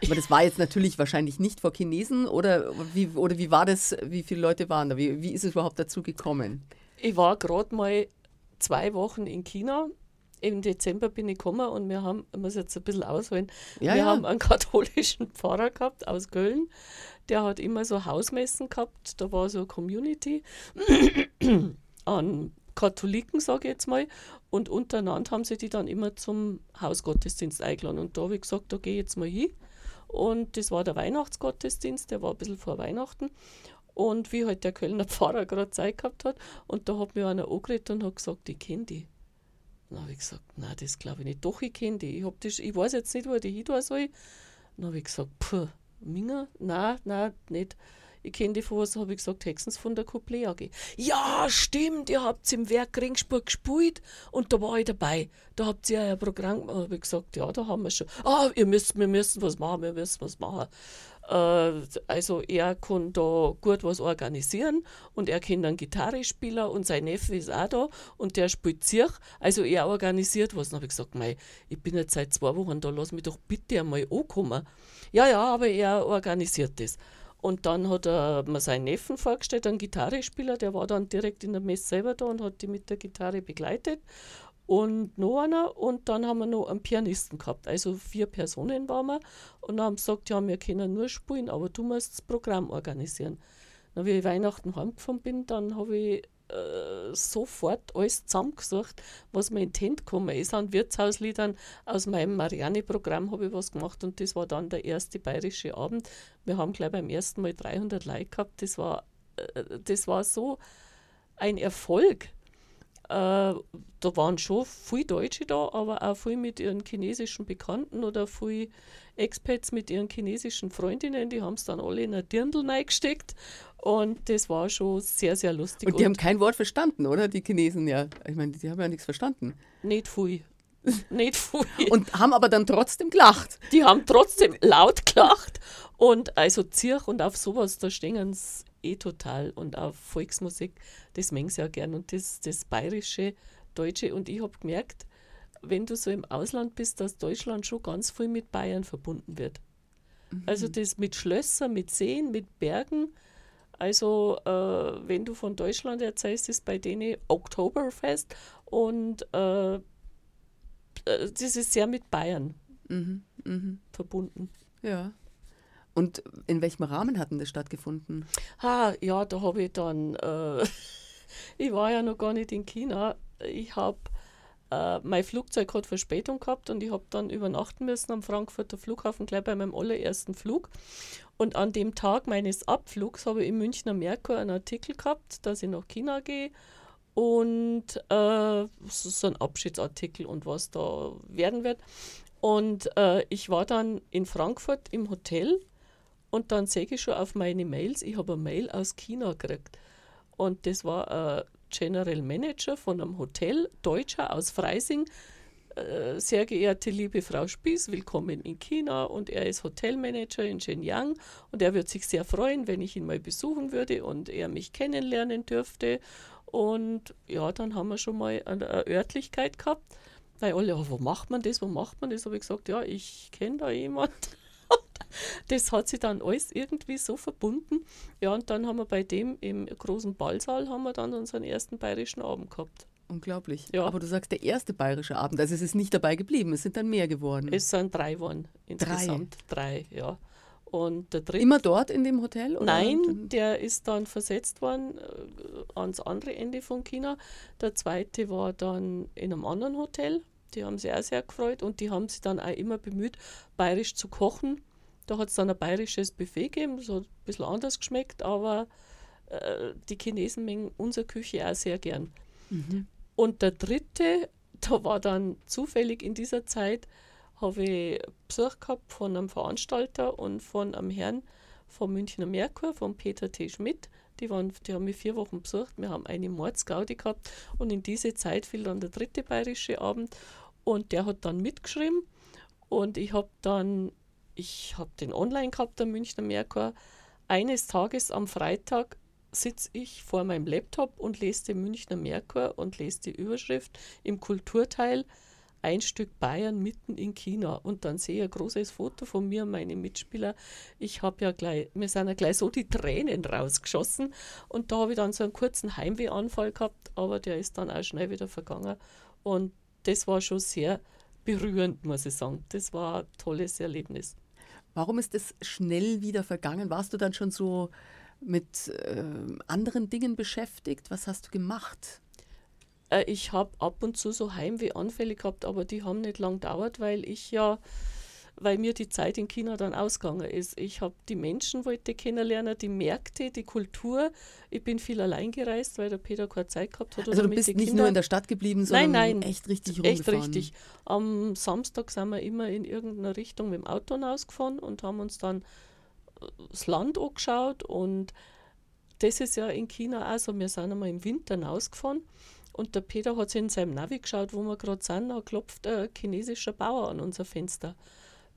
Aber das war jetzt natürlich wahrscheinlich nicht vor Chinesen oder wie, oder wie war das, wie viele Leute waren da? Wie, wie ist es überhaupt dazu gekommen? Ich war gerade mal zwei Wochen in China. Im Dezember bin ich gekommen und wir haben, ich muss jetzt ein bisschen ausholen, Ja, wir ja. haben einen katholischen Pfarrer gehabt aus Köln. Der hat immer so Hausmessen gehabt. Da war so eine Community an Katholiken, sage ich jetzt mal. Und untereinander haben sie die dann immer zum Hausgottesdienst eingeladen. Und da habe ich gesagt, da gehe ich jetzt mal hin. Und das war der Weihnachtsgottesdienst, der war ein bisschen vor Weihnachten. Und wie halt der Kölner Pfarrer gerade Zeit gehabt hat. Und da hat mir einer angeredet und hat gesagt, ich kenne die. Dann habe ich gesagt, nein, das glaube ich nicht. Doch, ich kenne die. Ich, das, ich weiß jetzt nicht, wo die hin soll. Dann habe ich gesagt, puh, Minger? Nein, nein, nicht. Ich kenne die von was, habe ich gesagt, Hexens von der Couplet AG. Ja, stimmt, ihr habt im Werk Ringsburg gespielt und da war ich dabei. Da habt ihr ein Programm gemacht. habe ich gesagt, ja, da haben wir schon. Ah, ihr müsst, wir müssen was machen, wir müssen was machen. Äh, also er kann da gut was organisieren und er kennt einen Gitarrespieler und sein Neffe ist auch da und der spielt Zirch. Also er organisiert was. Dann habe ich gesagt, mei, ich bin jetzt seit zwei Wochen da, lass mich doch bitte einmal ankommen. Ja, ja, aber er organisiert das. Und dann hat er mir seinen Neffen vorgestellt, einen Gitarrespieler, der war dann direkt in der Messe selber da und hat die mit der Gitarre begleitet. Und noch einer und dann haben wir noch einen Pianisten gehabt. Also vier Personen waren wir und haben gesagt, ja, wir können nur spielen, aber du musst das Programm organisieren. Dann, wie ich Weihnachten heimgefahren bin, dann habe ich äh, sofort alles zusammengesucht, was mir in die Hände gekommen ist. An Wirtshausliedern aus meinem Marianne-Programm habe ich was gemacht und das war dann der erste bayerische Abend. Wir haben gleich beim ersten Mal 300 Leute gehabt. Das war, äh, das war so ein Erfolg. Äh, da waren schon viele Deutsche da, aber auch viele mit ihren chinesischen Bekannten oder viele Expats mit ihren chinesischen Freundinnen. Die haben es dann alle in ein Dirndl reingesteckt und das war schon sehr, sehr lustig. Und die haben kein Wort verstanden, oder? Die Chinesen ja. Ich meine, die haben ja nichts verstanden. nicht viel. nicht viel. Und haben aber dann trotzdem gelacht. die haben trotzdem laut gelacht. Und also Zirch und auf sowas, da stehen sie eh total. Und auf Volksmusik, das mengen sie ja gern. Und das, das bayerische, deutsche. Und ich habe gemerkt, wenn du so im Ausland bist, dass Deutschland schon ganz viel mit Bayern verbunden wird. Also das mit Schlössern, mit Seen, mit Bergen. Also äh, wenn du von Deutschland erzählst, ist bei denen Oktoberfest und äh, äh, das ist sehr mit Bayern Mhm, mhm. verbunden. Ja. Und in welchem Rahmen hatten das stattgefunden? Ah, ja, da habe ich dann, äh, ich war ja noch gar nicht in China. Ich habe, äh, mein Flugzeug hat Verspätung gehabt und ich habe dann übernachten müssen am Frankfurter Flughafen gleich bei meinem allerersten Flug. Und an dem Tag meines Abflugs habe ich im Münchner Merkur einen Artikel gehabt, dass ich nach China gehe und äh, so ein Abschiedsartikel und was da werden wird. Und äh, ich war dann in Frankfurt im Hotel und dann sehe ich schon auf meine Mails, ich habe eine Mail aus China gekriegt. Und das war ein General Manager von einem Hotel, Deutscher aus Freising. Äh, Sehr geehrte liebe Frau Spieß, willkommen in China. Und er ist Hotelmanager in Shenyang. Und er würde sich sehr freuen, wenn ich ihn mal besuchen würde und er mich kennenlernen dürfte. Und ja, dann haben wir schon mal eine Örtlichkeit gehabt. Weil alle, "Ja, wo macht man das, wo macht man das? Habe ich gesagt, ja, ich kenne da jemand. das hat sich dann alles irgendwie so verbunden. Ja, und dann haben wir bei dem im großen Ballsaal haben wir dann unseren ersten bayerischen Abend gehabt. Unglaublich. Ja. Aber du sagst, der erste bayerische Abend, also es ist nicht dabei geblieben, es sind dann mehr geworden. Es sind drei geworden insgesamt. Drei, drei ja. Und der dritte, Immer dort in dem Hotel? Oder? Nein, der ist dann versetzt worden äh, ans andere Ende von China. Der zweite war dann in einem anderen Hotel. Die haben sich auch sehr gefreut und die haben sich dann auch immer bemüht, bayerisch zu kochen. Da hat es dann ein bayerisches Buffet gegeben, so ein bisschen anders geschmeckt, aber äh, die Chinesen mengen unsere Küche auch sehr gern. Mhm. Und der dritte, da war dann zufällig in dieser Zeit habe ich Besuch gehabt von einem Veranstalter und von einem Herrn vom Münchner Merkur, von Peter T. Schmidt. Die, waren, die haben mich vier Wochen besucht. Wir haben eine Mordsgaudi gehabt und in diese Zeit fiel dann der dritte bayerische Abend und der hat dann mitgeschrieben und ich habe dann, ich habe den online gehabt, der Münchner Merkur. Eines Tages am Freitag sitze ich vor meinem Laptop und lese den Münchner Merkur und lese die Überschrift im Kulturteil ein Stück Bayern mitten in China und dann sehe ich ein großes Foto von mir und meine Mitspieler. Ich habe ja gleich, mir sind ja gleich so die Tränen rausgeschossen und da habe ich dann so einen kurzen Heimwehanfall gehabt, aber der ist dann auch schnell wieder vergangen und das war schon sehr berührend, muss ich sagen. Das war ein tolles Erlebnis. Warum ist das schnell wieder vergangen? Warst du dann schon so mit äh, anderen Dingen beschäftigt? Was hast du gemacht? Äh, ich habe ab und zu so Heimwehanfälle gehabt, aber die haben nicht lang gedauert, weil ich ja, weil mir die Zeit in China dann ausgegangen ist. Ich habe die Menschen wollte kennenlernen, die Märkte, die Kultur. Ich bin viel allein gereist, weil der Peter keine Zeit gehabt hat. Also du bist nicht Kinder. nur in der Stadt geblieben, sondern nein, nein, echt richtig rumgefahren. Echt richtig. Am Samstag sind wir immer in irgendeiner Richtung mit dem Auto rausgefahren und haben uns dann äh, das Land angeschaut und das ist ja in China auch so. Wir sind einmal im Winter rausgefahren und der Peter hat sich in seinem Navi geschaut, wo wir gerade sind, da klopft ein chinesischer Bauer an unser Fenster.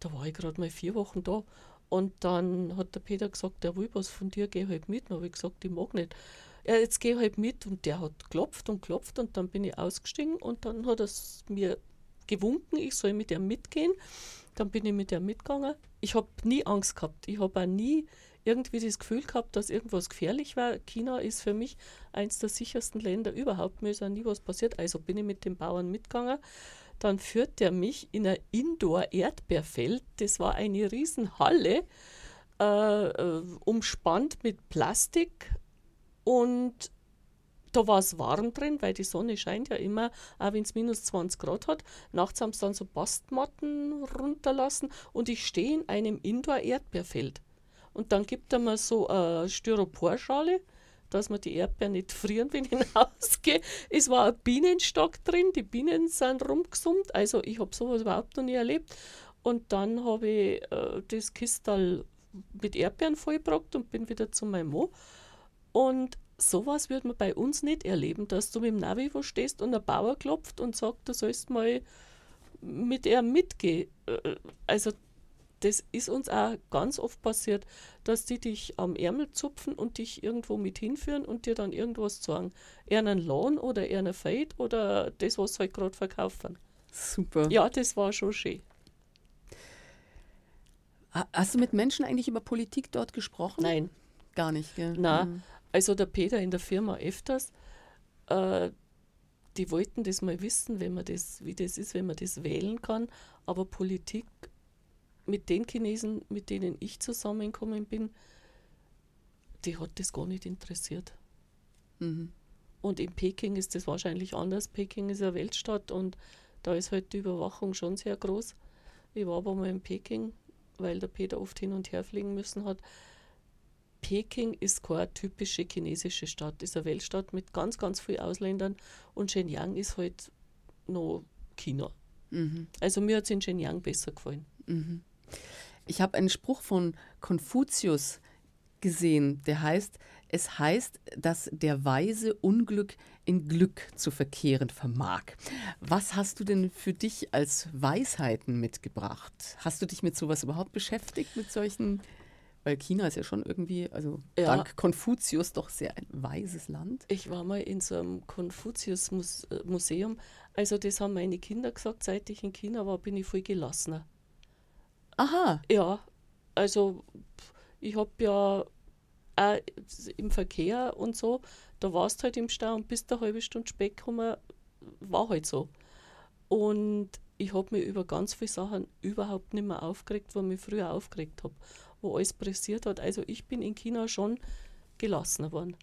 Da war ich gerade mal vier Wochen da. Und dann hat der Peter gesagt, der will was von dir, geh halt mit. Dann habe ich gesagt, ich mag nicht. Ja, jetzt geh halt mit. Und der hat klopft und klopft und dann bin ich ausgestiegen und dann hat er mir gewunken, ich soll mit ihm mitgehen. Dann bin ich mit ihm mitgegangen. Ich habe nie Angst gehabt. Ich habe auch nie irgendwie das Gefühl gehabt, dass irgendwas gefährlich war. China ist für mich eins der sichersten Länder überhaupt. Mir ist auch nie was passiert. Also bin ich mit den Bauern mitgegangen. Dann führt er mich in ein Indoor-Erdbeerfeld. Das war eine Riesenhalle, äh, äh, umspannt mit Plastik. Und da war es warm drin, weil die Sonne scheint ja immer, auch wenn es minus 20 Grad hat. Nachts haben sie dann so Bastmatten runterlassen und ich stehe in einem Indoor-Erdbeerfeld. Und dann gibt er mir so eine Styroporschale, dass man die Erdbeeren nicht frieren, wenn ich hinausgehe. Es war ein Bienenstock drin, die Bienen sind rumgesummt. Also ich habe sowas überhaupt noch nie erlebt. Und dann habe ich äh, das Kistal mit Erdbeeren vollgebracht und bin wieder zu meinem Mann. Und sowas wird man bei uns nicht erleben, dass du mit dem Navi wo stehst und ein Bauer klopft und sagt, du sollst mal mit ihm mitgehen. Äh, also das ist uns auch ganz oft passiert, dass die dich am Ärmel zupfen und dich irgendwo mit hinführen und dir dann irgendwas sagen. Eher einen Lohn oder eher eine Fade oder das, was sie halt gerade verkaufen. Super. Ja, das war schon schön. Hast du mit Menschen eigentlich über Politik dort gesprochen? Nein. Gar nicht, gell? Nein. Mhm. Also der Peter in der Firma öfters, äh, die wollten das mal wissen, wenn man das, wie das ist, wenn man das wählen kann. Aber Politik mit den Chinesen, mit denen ich zusammengekommen bin, die hat das gar nicht interessiert. Mhm. Und in Peking ist das wahrscheinlich anders. Peking ist eine Weltstadt und da ist halt die Überwachung schon sehr groß. Ich war aber mal in Peking, weil der Peter oft hin und her fliegen müssen hat. Peking ist keine typische chinesische Stadt, ist eine Weltstadt mit ganz, ganz vielen Ausländern und Shenyang ist halt noch China. Mhm. Also mir hat es in Shenyang besser gefallen. Mhm. Ich habe einen Spruch von Konfuzius gesehen, der heißt, es heißt, dass der Weise Unglück in Glück zu verkehren vermag. Was hast du denn für dich als Weisheiten mitgebracht? Hast du dich mit sowas überhaupt beschäftigt, mit solchen weil China ist ja schon irgendwie, also ja. dank Konfuzius, doch sehr ein weises Land. Ich war mal in so einem Konfuzius-Museum. Also, das haben meine Kinder gesagt, seit ich in China war, bin ich viel gelassener. Aha. Ja, also ich habe ja auch im Verkehr und so, da warst du halt im Stau und bist eine halbe Stunde spät gekommen, war halt so. Und ich habe mich über ganz viele Sachen überhaupt nicht mehr aufgeregt, wo ich mich früher aufgeregt habe, wo alles pressiert hat. Also ich bin in China schon gelassener geworden.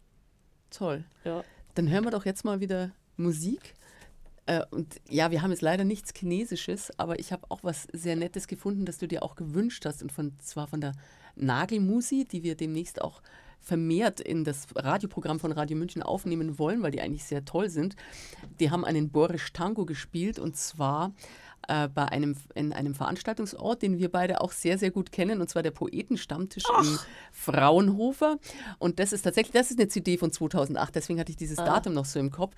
Toll. Ja. Dann hören wir doch jetzt mal wieder Musik. Äh, und ja, wir haben jetzt leider nichts Chinesisches, aber ich habe auch was sehr Nettes gefunden, das du dir auch gewünscht hast. Und von, zwar von der Nagelmusi, die wir demnächst auch vermehrt in das Radioprogramm von Radio München aufnehmen wollen, weil die eigentlich sehr toll sind. Die haben einen Boris Tango gespielt und zwar äh, bei einem, in einem Veranstaltungsort, den wir beide auch sehr, sehr gut kennen, und zwar der Poetenstammtisch Ach. im Fraunhofer. Und das ist tatsächlich, das ist eine CD von 2008, deswegen hatte ich dieses ah. Datum noch so im Kopf.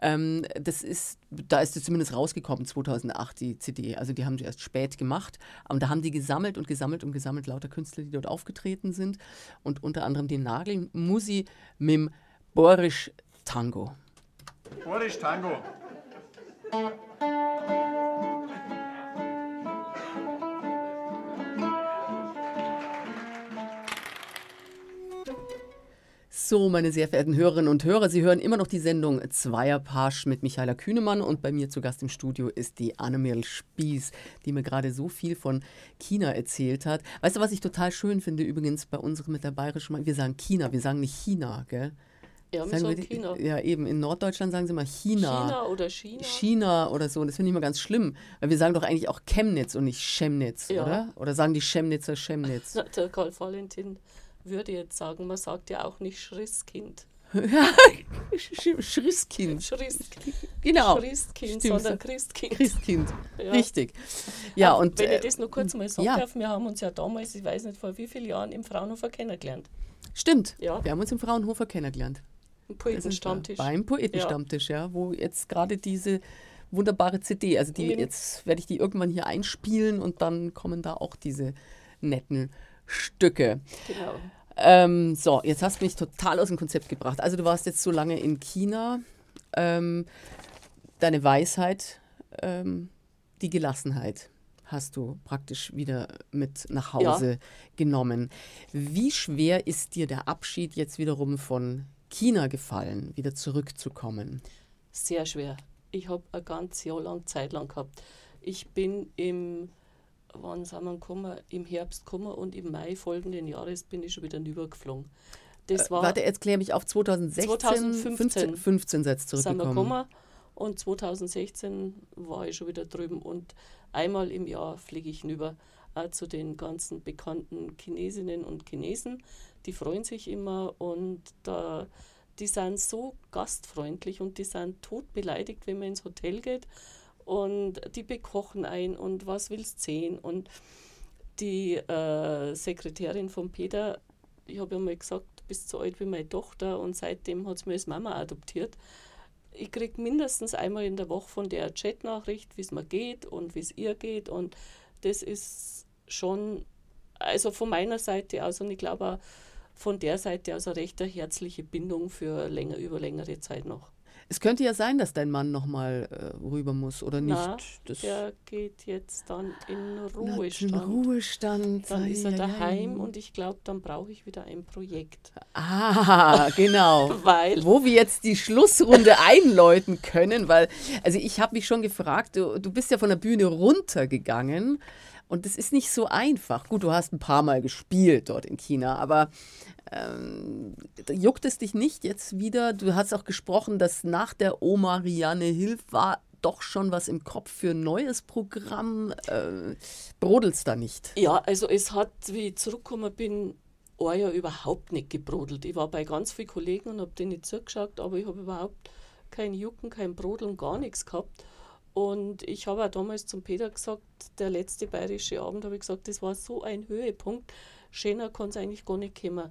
Ähm, das ist, da ist es zumindest rausgekommen, 2008, die CD. Also die haben sie erst spät gemacht. Und da haben die gesammelt und gesammelt und gesammelt lauter Künstler, die dort aufgetreten sind. Und unter anderem den Nagel Musi mit Boris Tango. Boris Tango. So, meine sehr verehrten Hörerinnen und Hörer, Sie hören immer noch die Sendung Zweierpasch mit Michaela Kühnemann und bei mir zu Gast im Studio ist die Annemel Spieß, die mir gerade so viel von China erzählt hat. Weißt du, was ich total schön finde übrigens bei unserem mit der bayerischen, wir sagen China, wir sagen nicht China, gell? Ja, wir sagen China. Ja, eben. In Norddeutschland sagen sie mal China. China oder China. China oder so. Und das finde ich immer ganz schlimm. Weil wir sagen doch eigentlich auch Chemnitz und nicht Chemnitz, ja. oder? Oder sagen die Chemnitzer Chemnitz? Na, der Karl Valentin würde jetzt sagen, man sagt ja auch nicht Schrisskind. Ja, Schrisskind. Schrisskind. Genau. Schrisskind, sondern Christkind. Christkind. Ja. Richtig. Ja, und, wenn ich das noch kurz mal sagen ja. darf, wir haben uns ja damals, ich weiß nicht vor wie vielen Jahren, im Fraunhofer kennengelernt. Stimmt. Ja. Wir haben uns im Fraunhofer kennengelernt. Im Poetenstammtisch. Beim Poetenstammtisch, ja. ja, wo jetzt gerade diese wunderbare CD, also die jetzt werde ich die irgendwann hier einspielen und dann kommen da auch diese netten Stücke. Genau. Ähm, so, jetzt hast du mich total aus dem Konzept gebracht. Also du warst jetzt so lange in China. Ähm, deine Weisheit, ähm, die Gelassenheit hast du praktisch wieder mit nach Hause ja. genommen. Wie schwer ist dir der Abschied jetzt wiederum von China gefallen, wieder zurückzukommen? Sehr schwer. Ich habe ein ganzes Jahr lang Zeit lang gehabt. Ich bin im wann sind wir gekommen? Im Herbst gekommen und im Mai folgenden Jahres bin ich schon wieder rübergeflogen. Das äh, war Warte, jetzt kläre mich auf 2016. 2015 15, 15 seid zurückgekommen. Sind wir gekommen und 2016 war ich schon wieder drüben und einmal im Jahr fliege ich hinüber auch zu den ganzen bekannten Chinesinnen und Chinesen. Die freuen sich immer und da, die sind so gastfreundlich und die sind totbeleidigt, wenn man ins Hotel geht und die bekochen ein und was willst sehen und die äh, Sekretärin von Peter, ich habe ja mal gesagt, du bist so alt wie meine Tochter und seitdem hat sie mich als Mama adoptiert. Ich kriege mindestens einmal in der Woche von der Chatnachricht, wie es mir geht und wie es ihr geht und das ist schon, also von meiner Seite aus und ich glaube auch von der Seite aus eine recht herzliche Bindung für länger, über längere Zeit noch. Es könnte ja sein, dass dein Mann nochmal äh, rüber muss, oder nicht? Na, das der geht jetzt dann in Ruhestand. In Ruhestand. Dann ist er daheim und ich glaube, dann brauche ich wieder ein Projekt. Ah, genau. weil Wo wir jetzt die Schlussrunde einläuten können, weil, also ich habe mich schon gefragt, du, du bist ja von der Bühne runtergegangen. Und das ist nicht so einfach. Gut, du hast ein paar Mal gespielt dort in China, aber ähm, juckt es dich nicht jetzt wieder? Du hast auch gesprochen, dass nach der Oma Rianne Hilf war doch schon was im Kopf für ein neues Programm. Äh, brodelst da nicht? Ja, also es hat, wie ich zurückgekommen bin, ein Jahr überhaupt nicht gebrodelt. Ich war bei ganz vielen Kollegen und habe denen zugeschaut, aber ich habe überhaupt kein Jucken, kein Brodeln, gar nichts gehabt. Und ich habe auch damals zum Peter gesagt, der letzte bayerische Abend, habe ich gesagt, das war so ein Höhepunkt. Schöner kann es eigentlich gar nicht kommen.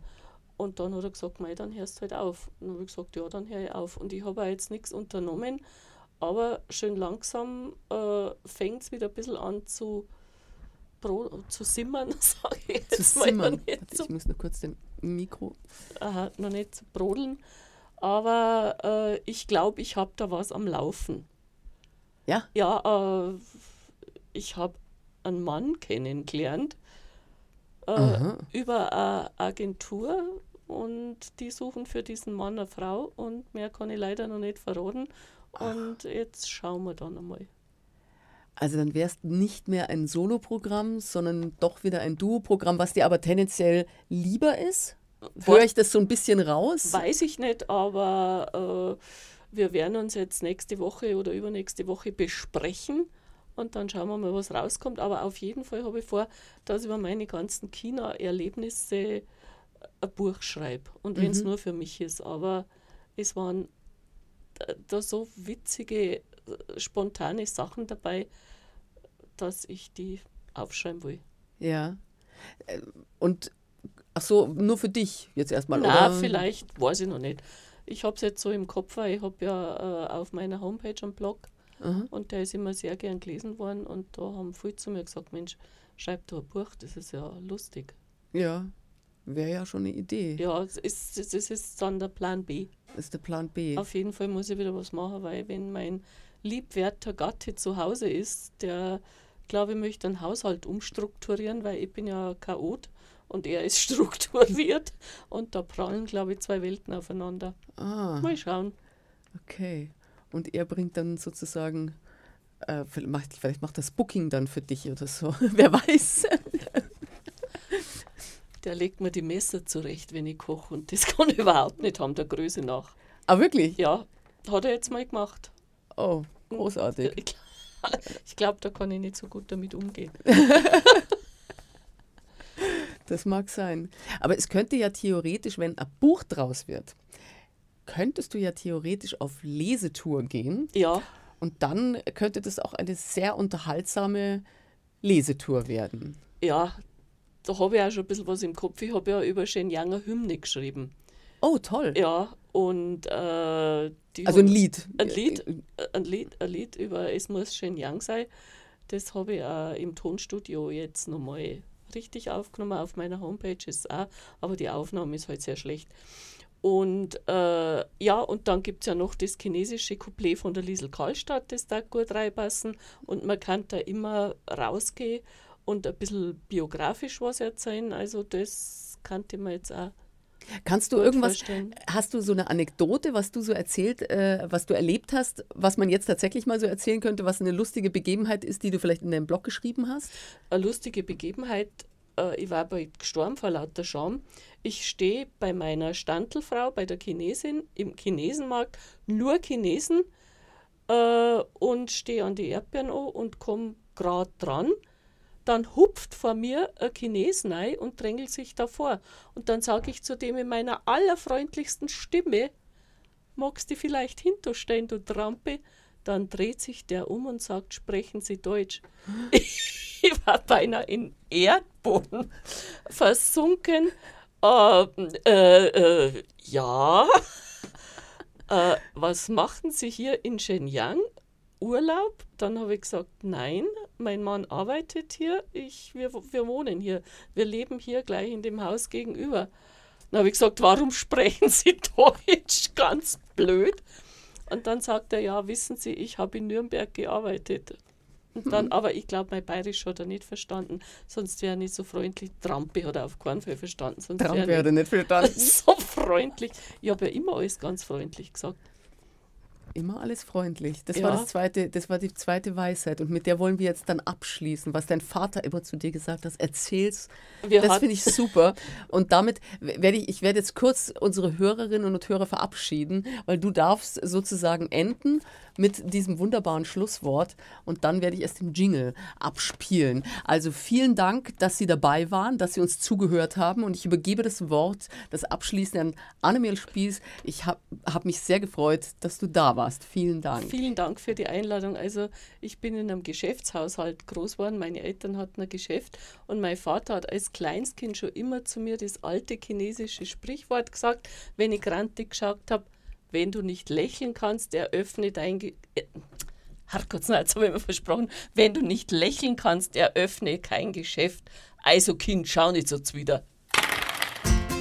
Und dann hat er gesagt, mei, dann hörst du halt auf. Und dann habe ich gesagt, ja, dann höre ich auf. Und ich habe jetzt nichts unternommen, aber schön langsam äh, fängt es wieder ein bisschen an zu, zu simmern, sage ich jetzt zu mal. Simmern. Nicht ich muss nur kurz den Mikro. Aha, noch nicht zu brodeln. Aber äh, ich glaube, ich habe da was am Laufen. Ja? Ja, äh, ich habe einen Mann kennengelernt äh, über eine Agentur und die suchen für diesen Mann eine Frau und mehr kann ich leider noch nicht verraten. Und jetzt schauen wir dann einmal. Also dann wärst nicht mehr ein Soloprogramm, sondern doch wieder ein Duoprogramm, was dir aber tendenziell lieber ist? Höre ich das so ein bisschen raus? Weiß ich nicht, aber äh, wir werden uns jetzt nächste Woche oder übernächste Woche besprechen und dann schauen wir mal, was rauskommt. Aber auf jeden Fall habe ich vor, dass ich über meine ganzen China-Erlebnisse ein Buch schreibe. Und wenn es Mhm. nur für mich ist. Aber es waren da- da so witzige, äh, spontane Sachen dabei, dass ich die aufschreiben will. Ja. Äh, Und ach so, nur für dich jetzt erstmal, Na, oder? vielleicht, weiß ich noch nicht. Ich habe es jetzt so im Kopf, weil ich habe ja äh, auf meiner Homepage einen Blog Aha. und der ist immer sehr gern gelesen worden und da haben viele zu mir gesagt, Mensch, schreib doch ein Buch, das ist ja lustig. Ja, wäre ja schon eine Idee. Ja, es ist, es ist, dann der Plan B. Das ist der Plan B. Auf jeden Fall muss ich wieder was machen, weil wenn mein liebwerter Gatte zu Hause ist, der, glaube ich, möchte einen Haushalt umstrukturieren, weil ich bin ja Chaot und er ist strukturiert und da prallen, glaube ich, zwei Welten aufeinander. Ah, Mal schauen. okay. Und er bringt dann sozusagen, äh, vielleicht macht das Booking dann für dich oder so. Wer weiß. Der legt mir die Messer zurecht, wenn ich koche und das kann ich überhaupt nicht haben, der Größe nach. Ah, wirklich? Ja, hat er jetzt mal gemacht. Oh, großartig. Ich, gl- ich glaube, da kann ich nicht so gut damit umgehen. Das mag sein. Aber es könnte ja theoretisch, wenn ein Buch draus wird, könntest du ja theoretisch auf Lesetour gehen Ja, und dann könnte das auch eine sehr unterhaltsame Lesetour werden. ja, da habe ich auch schon ein bisschen was im Kopf. Ich habe ja über Shenyanger Hymne geschrieben. Oh, toll. Ja, und äh, die Also ein Lied. Ein Lied, ein Lied, ein Lied über Es muss Shenyang sein. Das habe ich auch im Tonstudio jetzt nochmal richtig aufgenommen. Auf meiner Homepage ist es auch, aber die Aufnahme ist halt sehr schlecht. Und äh, ja, und dann gibt es ja noch das chinesische Couplet von der Liesel Karlstadt, das da gut reinpassen. Und man kann da immer rausgehen und ein bisschen biografisch was erzählen. Also das kannte man jetzt auch. Kannst du irgendwas, vorstellen. hast du so eine Anekdote, was du so erzählt, äh, was du erlebt hast, was man jetzt tatsächlich mal so erzählen könnte, was eine lustige Begebenheit ist, die du vielleicht in deinem Blog geschrieben hast? eine lustige Begebenheit. Äh, ich war bald gestorben vor lauter Scham. Ich stehe bei meiner Standelfrau, bei der Chinesin, im Chinesenmarkt, nur Chinesen, äh, und stehe an die Erdbeeren an und komme gerade dran. Dann hupft vor mir ein Chines rein und drängelt sich davor. Und dann sage ich zu dem in meiner allerfreundlichsten Stimme, magst du vielleicht hinterstehen, du Trampe? Dann dreht sich der um und sagt, sprechen Sie Deutsch. Ich war beinahe in Erdboden versunken. Äh, äh, äh, ja. Äh, was machten Sie hier in Shenyang? Urlaub? Dann habe ich gesagt, nein, mein Mann arbeitet hier, ich, wir, wir wohnen hier, wir leben hier gleich in dem Haus gegenüber. Dann habe ich gesagt, warum sprechen Sie Deutsch? Ganz blöd. Und dann sagt er, ja, wissen Sie, ich habe in Nürnberg gearbeitet. Und dann, aber ich glaube, mein Bayerisch hat er nicht verstanden, sonst wäre er nicht so freundlich. Trampe hat er auf keinen Fall verstanden. Sonst wäre Darum er nicht verstanden. so freundlich. Ich habe ja immer alles ganz freundlich gesagt. Immer alles freundlich. Das Ja. war das zweite, das war die zweite Weisheit. Und mit der wollen wir jetzt dann abschließen, was dein Vater immer zu dir gesagt hat. Erzähl's. Wir das finde ich super. Und damit werde ich, ich werde jetzt kurz unsere Hörerinnen und Hörer verabschieden, weil du darfst sozusagen enden mit diesem wunderbaren Schlusswort. Und dann werde ich erst den Jingle abspielen. Also vielen Dank, dass Sie dabei waren, dass Sie uns zugehört haben. Und ich übergebe das Wort, das Abschließende an Annemel Spieß. Ich habe hab mich sehr gefreut, dass du da warst. Vielen Dank. Vielen Dank für die Einladung. Also ich bin in einem Geschäftshaushalt groß geworden. Meine Eltern hatten ein Geschäft und mein Vater hat als Kleinstkind schon immer zu mir das alte chinesische Sprichwort gesagt, wenn ich grantig geschaut habe, wenn du nicht lächeln kannst, eröffne dein Ge äh, nein, jetzt habe ich mir versprochen, wenn du nicht lächeln kannst, eröffne kein Geschäft. Also Kind, schau nicht so zwider.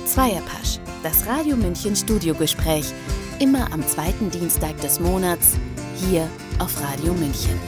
Zweierpasch, das Radio München Studiogespräch. Immer am zweiten Dienstag des Monats, hier auf Radio München.